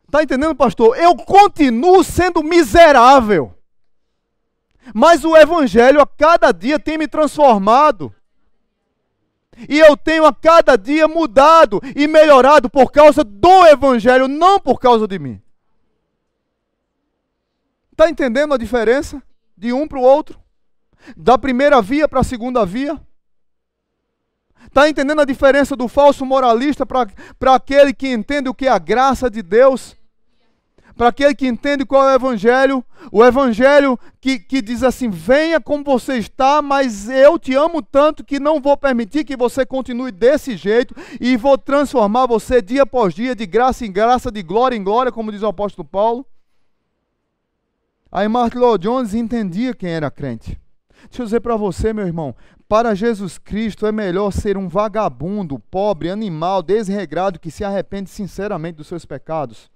Está entendendo, pastor? Eu continuo sendo miserável. Mas o Evangelho a cada dia tem me transformado. E eu tenho a cada dia mudado e melhorado por causa do Evangelho, não por causa de mim. Está entendendo a diferença de um para o outro? Da primeira via para a segunda via? Está entendendo a diferença do falso moralista para aquele que entende o que é a graça de Deus? Para aquele que entende qual é o Evangelho? O Evangelho que, que diz assim: venha como você está, mas eu te amo tanto que não vou permitir que você continue desse jeito e vou transformar você dia após dia, de graça em graça, de glória em glória, como diz o apóstolo Paulo. Aí Martin Jones entendia quem era crente. Deixa eu dizer para você, meu irmão, para Jesus Cristo é melhor ser um vagabundo, pobre, animal, desregrado, que se arrepende sinceramente dos seus pecados,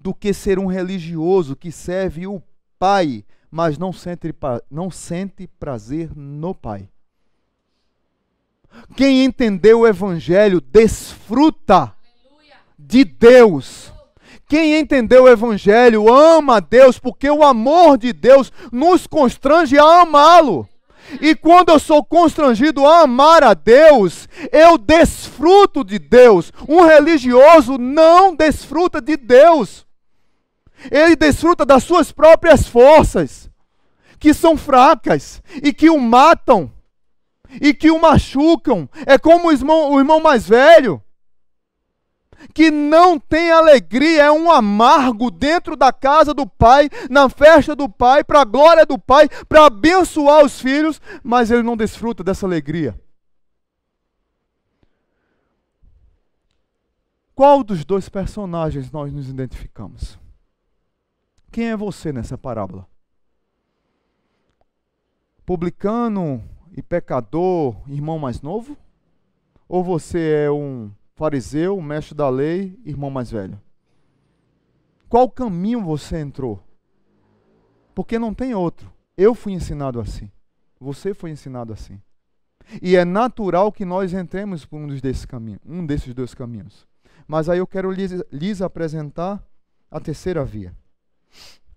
do que ser um religioso que serve o Pai, mas não sente, não sente prazer no Pai. Quem entendeu o Evangelho desfruta de Deus. Quem entendeu o Evangelho ama a Deus, porque o amor de Deus nos constrange a amá-lo. E quando eu sou constrangido a amar a Deus, eu desfruto de Deus. Um religioso não desfruta de Deus. Ele desfruta das suas próprias forças, que são fracas e que o matam e que o machucam. É como o irmão, o irmão mais velho que não tem alegria, é um amargo dentro da casa do pai, na festa do pai, para a glória do pai, para abençoar os filhos, mas ele não desfruta dessa alegria. Qual dos dois personagens nós nos identificamos? Quem é você nessa parábola? Publicano e pecador, irmão mais novo? Ou você é um fariseu, mestre da lei, irmão mais velho? Qual caminho você entrou? Porque não tem outro. Eu fui ensinado assim. Você foi ensinado assim. E é natural que nós entremos por um desses caminhos, um desses dois caminhos. Mas aí eu quero lhes, lhes apresentar a terceira via,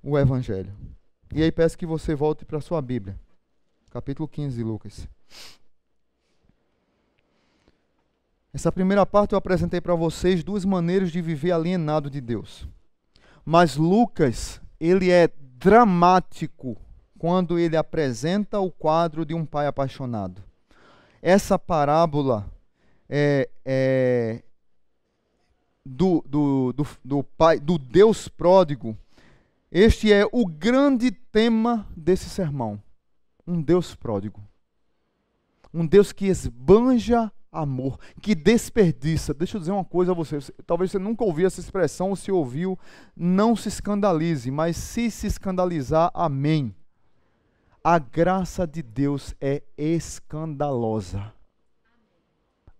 o Evangelho. E aí peço que você volte para a sua Bíblia, capítulo 15 de Lucas. Essa primeira parte eu apresentei para vocês duas maneiras de viver alienado de Deus. Mas Lucas, ele é dramático quando ele apresenta o quadro de um pai apaixonado. Essa parábola é, é do, do, do, do, pai, do Deus pródigo. Este é o grande tema desse sermão. Um Deus pródigo. Um Deus que esbanja amor, que desperdiça. Deixa eu dizer uma coisa a você. Talvez você nunca ouviu essa expressão, ou se ouviu, não se escandalize, mas se se escandalizar, amém. A graça de Deus é escandalosa.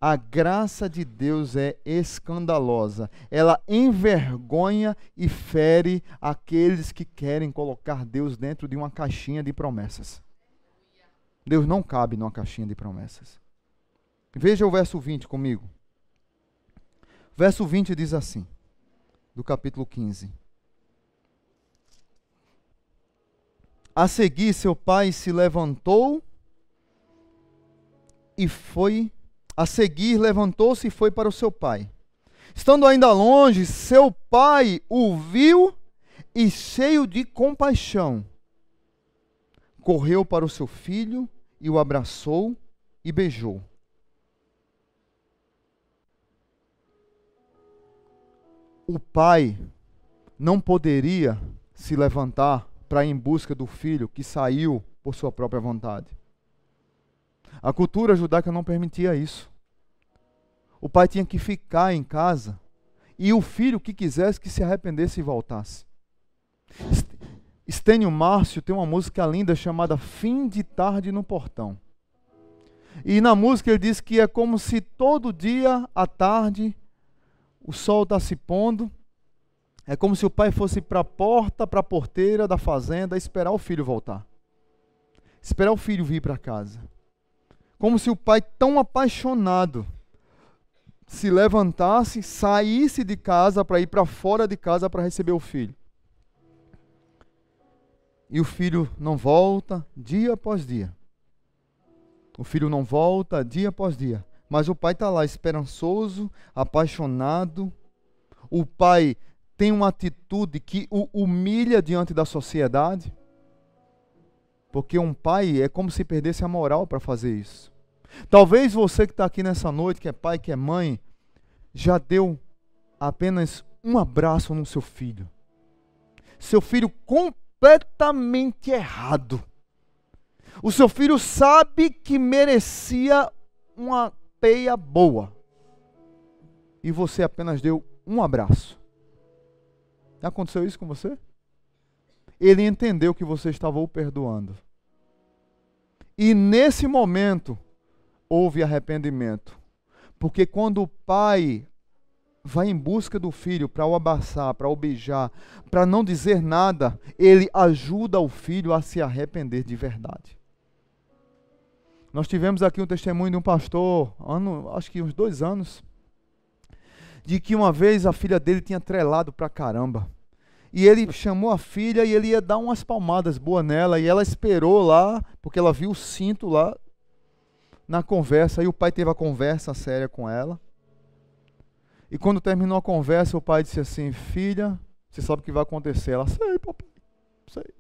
A graça de Deus é escandalosa. Ela envergonha e fere aqueles que querem colocar Deus dentro de uma caixinha de promessas. Deus não cabe numa caixinha de promessas. Veja o verso 20 comigo. Verso 20 diz assim, do capítulo 15. A seguir, seu pai se levantou e foi. A seguir, levantou-se e foi para o seu pai. Estando ainda longe, seu pai o viu e, cheio de compaixão, correu para o seu filho e o abraçou e beijou. O pai não poderia se levantar para ir em busca do filho que saiu por sua própria vontade. A cultura judaica não permitia isso. O pai tinha que ficar em casa e o filho que quisesse que se arrependesse e voltasse. Estênio Márcio tem uma música linda chamada Fim de Tarde no Portão. E na música ele diz que é como se todo dia à tarde o sol está se pondo. É como se o pai fosse para a porta, para a porteira da fazenda, esperar o filho voltar. Esperar o filho vir para casa. Como se o pai, tão apaixonado, se levantasse, saísse de casa para ir para fora de casa para receber o filho. E o filho não volta dia após dia. O filho não volta dia após dia. Mas o pai está lá esperançoso, apaixonado. O pai tem uma atitude que o humilha diante da sociedade. Porque um pai é como se perdesse a moral para fazer isso. Talvez você que está aqui nessa noite, que é pai, que é mãe, já deu apenas um abraço no seu filho. Seu filho completamente errado. O seu filho sabe que merecia uma peia boa. E você apenas deu um abraço. Aconteceu isso com você? Ele entendeu que você estava o perdoando. E nesse momento houve arrependimento. Porque quando o pai vai em busca do filho para o abraçar, para o beijar, para não dizer nada, ele ajuda o filho a se arrepender de verdade. Nós tivemos aqui um testemunho de um pastor, ano, acho que uns dois anos, de que uma vez a filha dele tinha trelado pra caramba. E ele chamou a filha e ele ia dar umas palmadas boas nela. E ela esperou lá, porque ela viu o cinto lá na conversa. E o pai teve a conversa séria com ela. E quando terminou a conversa, o pai disse assim: Filha, você sabe o que vai acontecer? Ela, sei, papai, sei.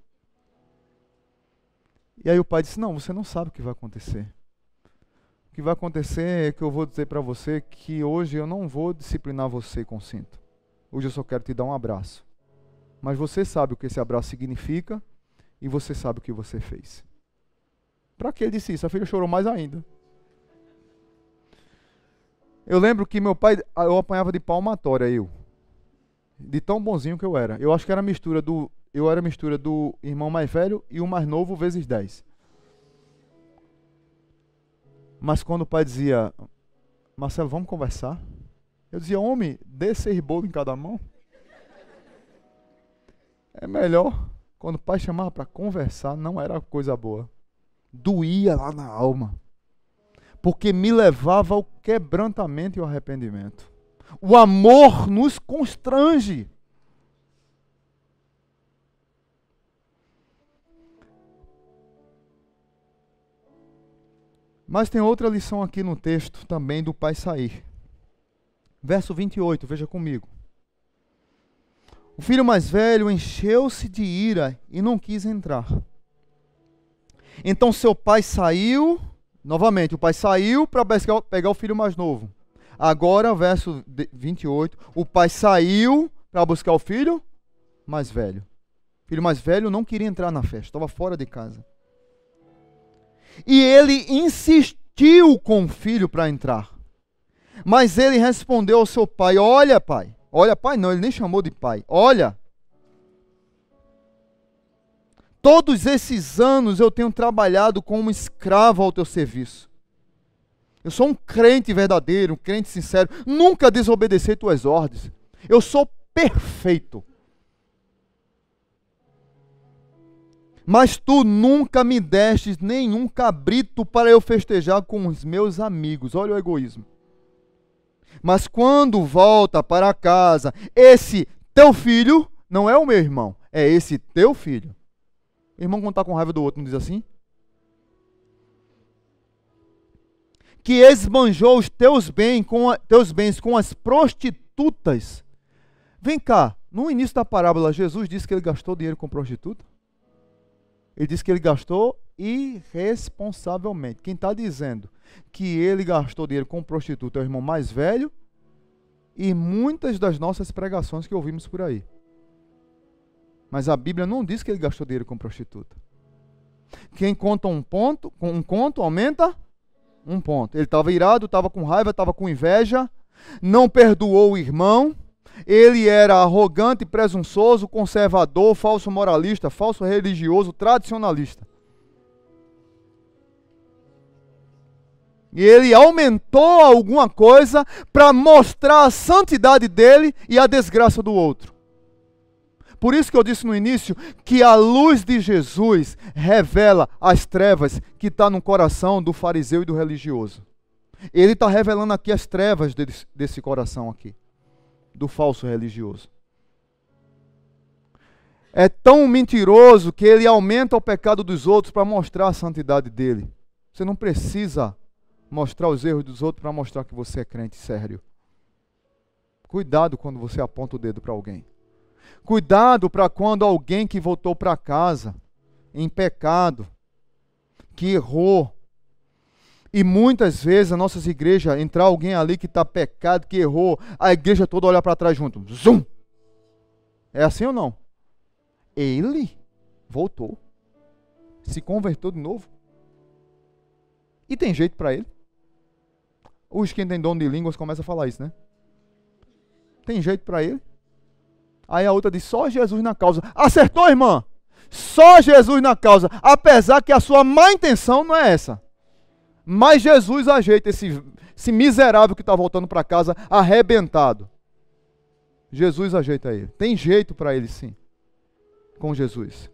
E aí o pai disse: Não, você não sabe o que vai acontecer. O que vai acontecer é que eu vou dizer para você que hoje eu não vou disciplinar você com cinto. Hoje eu só quero te dar um abraço. Mas você sabe o que esse abraço significa e você sabe o que você fez. Para que ele disse isso? A filha chorou mais ainda. Eu lembro que meu pai, eu apanhava de palmatória, eu. De tão bonzinho que eu era. Eu acho que era mistura do. Eu era mistura do irmão mais velho e o mais novo vezes 10. Mas quando o pai dizia, Marcelo, vamos conversar? Eu dizia, homem, dê seis bolos em cada mão. É melhor. Quando o pai chamava para conversar, não era coisa boa. Doía lá na alma porque me levava ao quebrantamento e ao arrependimento. O amor nos constrange. Mas tem outra lição aqui no texto também do pai sair. Verso 28, veja comigo. O filho mais velho encheu-se de ira e não quis entrar. Então seu pai saiu Novamente, o pai saiu para pegar o filho mais novo. Agora, verso 28, o pai saiu para buscar o filho mais velho. O filho mais velho não queria entrar na festa, estava fora de casa. E ele insistiu com o filho para entrar. Mas ele respondeu ao seu pai: Olha, pai. Olha, pai, não, ele nem chamou de pai. Olha, Todos esses anos eu tenho trabalhado como escravo ao teu serviço. Eu sou um crente verdadeiro, um crente sincero. Nunca desobedeci tuas ordens. Eu sou perfeito. Mas tu nunca me destes nenhum cabrito para eu festejar com os meus amigos. Olha o egoísmo. Mas quando volta para casa, esse teu filho não é o meu irmão, é esse teu filho. O irmão quando está com raiva do outro, não diz assim? Que esbanjou os teus, bens com a, teus bens com as prostitutas. Vem cá, no início da parábola, Jesus disse que ele gastou dinheiro com prostituta? Ele disse que ele gastou irresponsavelmente. Quem está dizendo que ele gastou dinheiro com prostituta é o irmão mais velho e muitas das nossas pregações que ouvimos por aí. Mas a Bíblia não diz que ele gastou dinheiro com prostituta. Quem conta um ponto, um conto aumenta um ponto. Ele estava irado, estava com raiva, estava com inveja, não perdoou o irmão. Ele era arrogante, presunçoso, conservador, falso moralista, falso religioso, tradicionalista. E ele aumentou alguma coisa para mostrar a santidade dele e a desgraça do outro. Por isso que eu disse no início que a luz de Jesus revela as trevas que está no coração do fariseu e do religioso. Ele está revelando aqui as trevas desse, desse coração aqui, do falso religioso. é tão mentiroso que ele aumenta o pecado dos outros para mostrar a santidade dele. Você não precisa mostrar os erros dos outros para mostrar que você é crente sério. Cuidado quando você aponta o dedo para alguém. Cuidado para quando alguém que voltou para casa em pecado, que errou, e muitas vezes nas nossas igrejas, entrar alguém ali que está pecado, que errou, a igreja toda olha para trás junto. Zum! É assim ou não? Ele voltou. Se converteu de novo. E tem jeito para ele. Os que tem dono de línguas começam a falar isso, né? Tem jeito para ele. Aí a outra diz: só Jesus na causa. Acertou, irmã? Só Jesus na causa. Apesar que a sua má intenção não é essa. Mas Jesus ajeita esse, esse miserável que está voltando para casa arrebentado. Jesus ajeita ele. Tem jeito para ele sim. Com Jesus.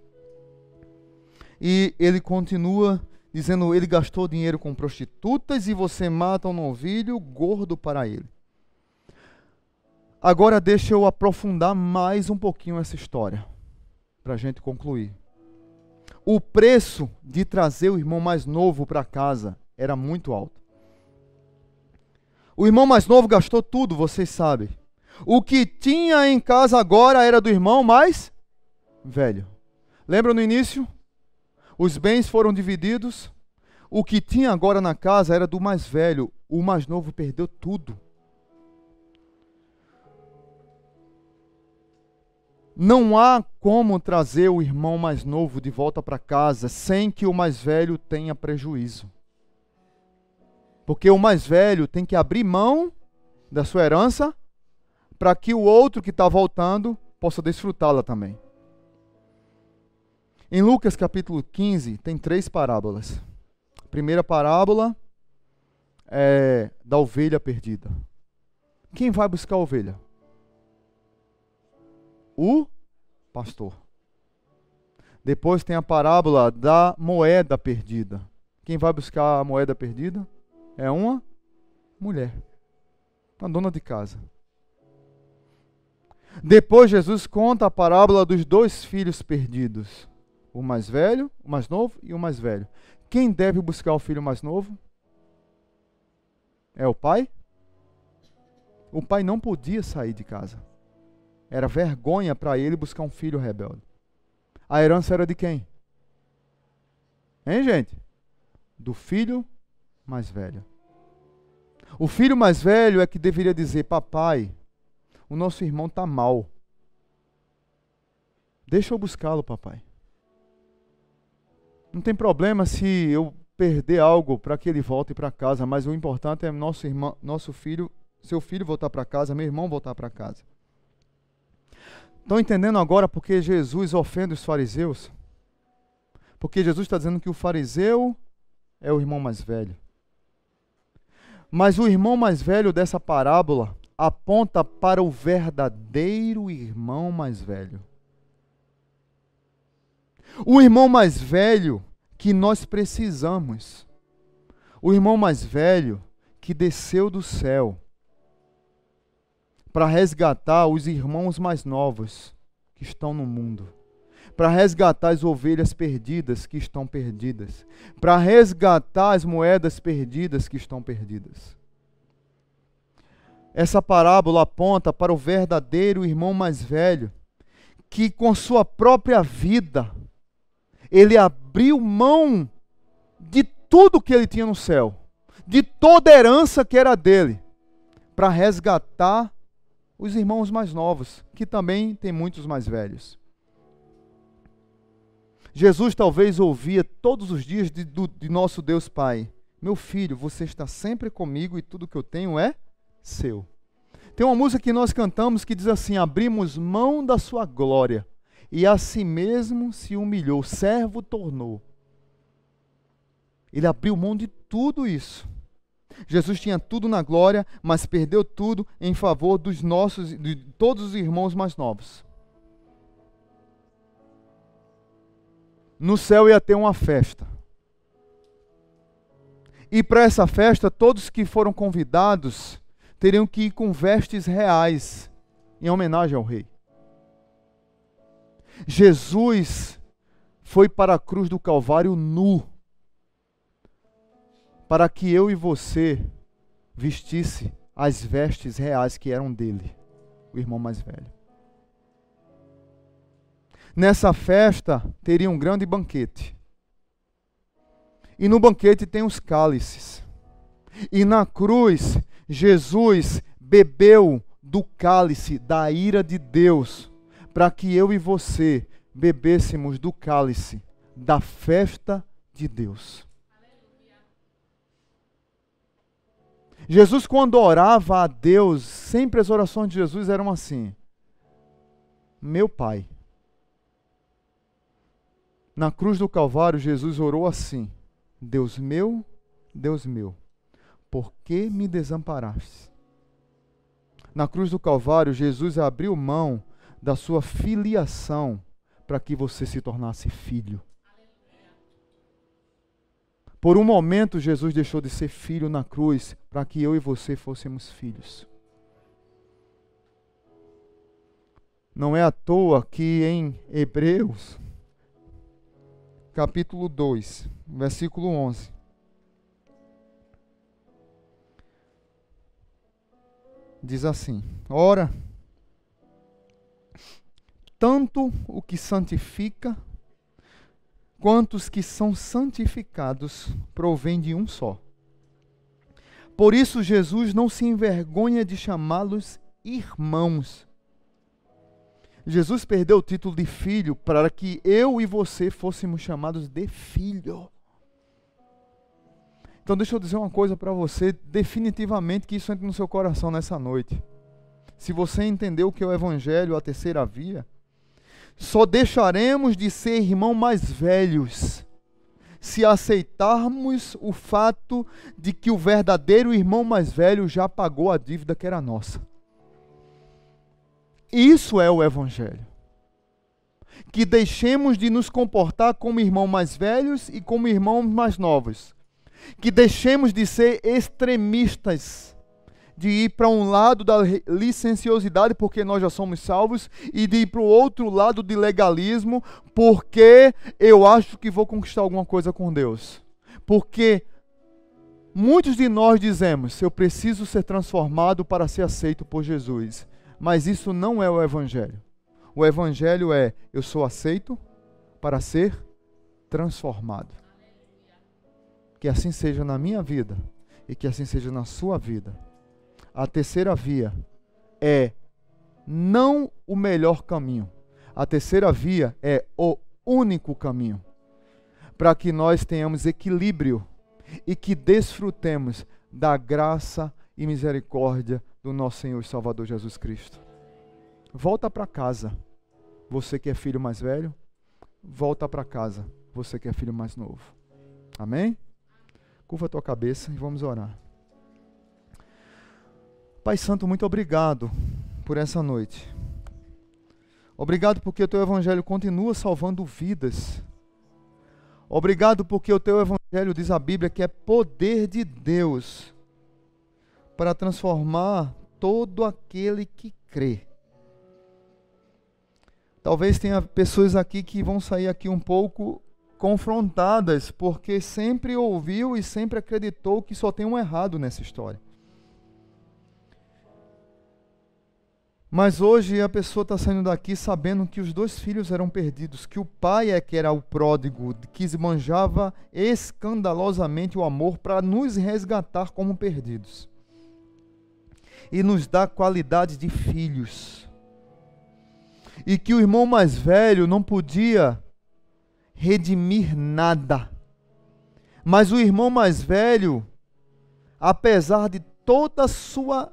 E ele continua dizendo: ele gastou dinheiro com prostitutas e você mata um novilho gordo para ele. Agora deixa eu aprofundar mais um pouquinho essa história, para a gente concluir. O preço de trazer o irmão mais novo para casa era muito alto. O irmão mais novo gastou tudo, vocês sabem. O que tinha em casa agora era do irmão mais velho. Lembra no início? Os bens foram divididos. O que tinha agora na casa era do mais velho. O mais novo perdeu tudo. Não há como trazer o irmão mais novo de volta para casa sem que o mais velho tenha prejuízo. Porque o mais velho tem que abrir mão da sua herança para que o outro que está voltando possa desfrutá-la também. Em Lucas capítulo 15, tem três parábolas. A primeira parábola é da ovelha perdida. Quem vai buscar a ovelha? O pastor. Depois tem a parábola da moeda perdida. Quem vai buscar a moeda perdida? É uma mulher, uma dona de casa. Depois Jesus conta a parábola dos dois filhos perdidos, o mais velho, o mais novo e o mais velho. Quem deve buscar o filho mais novo? É o pai? O pai não podia sair de casa. Era vergonha para ele buscar um filho rebelde. A herança era de quem? Hein, gente? Do filho mais velho. O filho mais velho é que deveria dizer: Papai, o nosso irmão está mal. Deixa eu buscá-lo, papai. Não tem problema se eu perder algo para que ele volte para casa, mas o importante é nosso irmão, nosso filho, seu filho voltar para casa, meu irmão voltar para casa. Estão entendendo agora porque Jesus ofende os fariseus? Porque Jesus está dizendo que o fariseu é o irmão mais velho. Mas o irmão mais velho dessa parábola aponta para o verdadeiro irmão mais velho. O irmão mais velho que nós precisamos. O irmão mais velho que desceu do céu para resgatar os irmãos mais novos que estão no mundo para resgatar as ovelhas perdidas que estão perdidas, para resgatar as moedas perdidas que estão perdidas. Essa parábola aponta para o verdadeiro irmão mais velho, que com sua própria vida, ele abriu mão de tudo que ele tinha no céu, de toda a herança que era dele, para resgatar os irmãos mais novos, que também tem muitos mais velhos. Jesus talvez ouvia todos os dias de, do, de nosso Deus Pai: Meu filho, você está sempre comigo e tudo que eu tenho é seu. Tem uma música que nós cantamos que diz assim: Abrimos mão da sua glória e a si mesmo se humilhou, servo tornou. Ele abriu mão de tudo isso. Jesus tinha tudo na glória, mas perdeu tudo em favor dos nossos, de todos os irmãos mais novos. No céu ia ter uma festa. E para essa festa, todos que foram convidados teriam que ir com vestes reais, em homenagem ao rei. Jesus foi para a cruz do Calvário nu, para que eu e você vestisse as vestes reais que eram dele, o irmão mais velho. Nessa festa teria um grande banquete. E no banquete tem os cálices. E na cruz, Jesus bebeu do cálice da ira de Deus, para que eu e você bebêssemos do cálice da festa de Deus. Jesus, quando orava a Deus, sempre as orações de Jesus eram assim: Meu Pai. Na cruz do Calvário, Jesus orou assim: Deus meu, Deus meu, por que me desamparaste? Na cruz do Calvário, Jesus abriu mão da sua filiação para que você se tornasse filho. Por um momento, Jesus deixou de ser filho na cruz para que eu e você fôssemos filhos. Não é à toa que em Hebreus, capítulo 2, versículo 11, diz assim: Ora, tanto o que santifica quanto os que são santificados provém de um só. Por isso, Jesus não se envergonha de chamá-los irmãos. Jesus perdeu o título de filho para que eu e você fôssemos chamados de filho. Então, deixa eu dizer uma coisa para você, definitivamente que isso entre no seu coração nessa noite. Se você entendeu o que é o Evangelho, a terceira via, só deixaremos de ser irmãos mais velhos se aceitarmos o fato de que o verdadeiro irmão mais velho já pagou a dívida que era nossa. Isso é o Evangelho. Que deixemos de nos comportar como irmãos mais velhos e como irmãos mais novos. Que deixemos de ser extremistas de ir para um lado da licenciosidade, porque nós já somos salvos, e de ir para o outro lado de legalismo, porque eu acho que vou conquistar alguma coisa com Deus. Porque muitos de nós dizemos: eu preciso ser transformado para ser aceito por Jesus. Mas isso não é o Evangelho. O Evangelho é: eu sou aceito para ser transformado. Que assim seja na minha vida e que assim seja na sua vida. A terceira via é não o melhor caminho. A terceira via é o único caminho. Para que nós tenhamos equilíbrio e que desfrutemos da graça e misericórdia do nosso Senhor e Salvador Jesus Cristo. Volta para casa. Você que é filho mais velho, volta para casa. Você que é filho mais novo. Amém? Curva a tua cabeça e vamos orar. Pai Santo, muito obrigado por essa noite. Obrigado porque o teu evangelho continua salvando vidas. Obrigado porque o teu evangelho diz a Bíblia que é poder de Deus para transformar todo aquele que crê. Talvez tenha pessoas aqui que vão sair aqui um pouco confrontadas, porque sempre ouviu e sempre acreditou que só tem um errado nessa história. Mas hoje a pessoa está saindo daqui sabendo que os dois filhos eram perdidos, que o pai é que era o pródigo, que esbanjava escandalosamente o amor para nos resgatar como perdidos e nos dar qualidade de filhos. E que o irmão mais velho não podia redimir nada. Mas o irmão mais velho, apesar de toda sua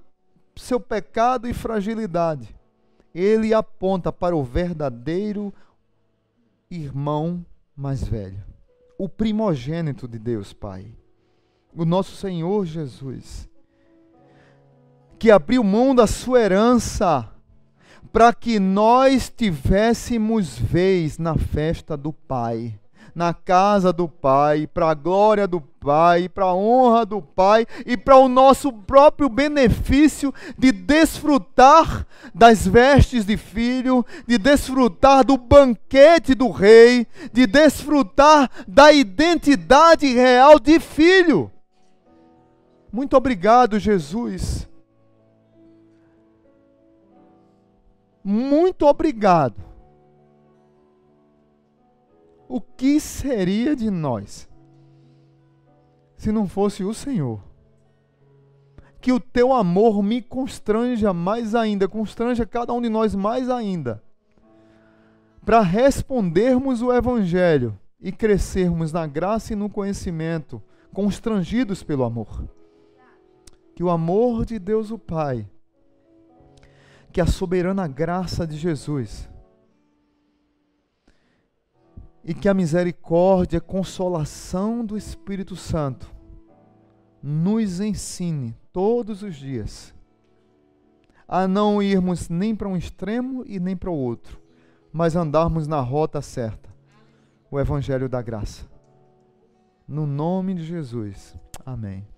seu pecado e fragilidade, ele aponta para o verdadeiro irmão mais velho, o primogênito de Deus Pai, o nosso Senhor Jesus, que abriu mão da sua herança para que nós tivéssemos vez na festa do Pai na casa do Pai, para a glória do Pai, para a honra do Pai e para o nosso próprio benefício de desfrutar das vestes de filho, de desfrutar do banquete do rei, de desfrutar da identidade real de filho. Muito obrigado, Jesus. Muito obrigado o que seria de nós se não fosse o Senhor? Que o teu amor me constranja mais ainda, constranja cada um de nós mais ainda, para respondermos o Evangelho e crescermos na graça e no conhecimento, constrangidos pelo amor. Que o amor de Deus o Pai, que a soberana graça de Jesus, e que a misericórdia e consolação do Espírito Santo nos ensine todos os dias a não irmos nem para um extremo e nem para o outro, mas andarmos na rota certa o Evangelho da Graça. No nome de Jesus. Amém.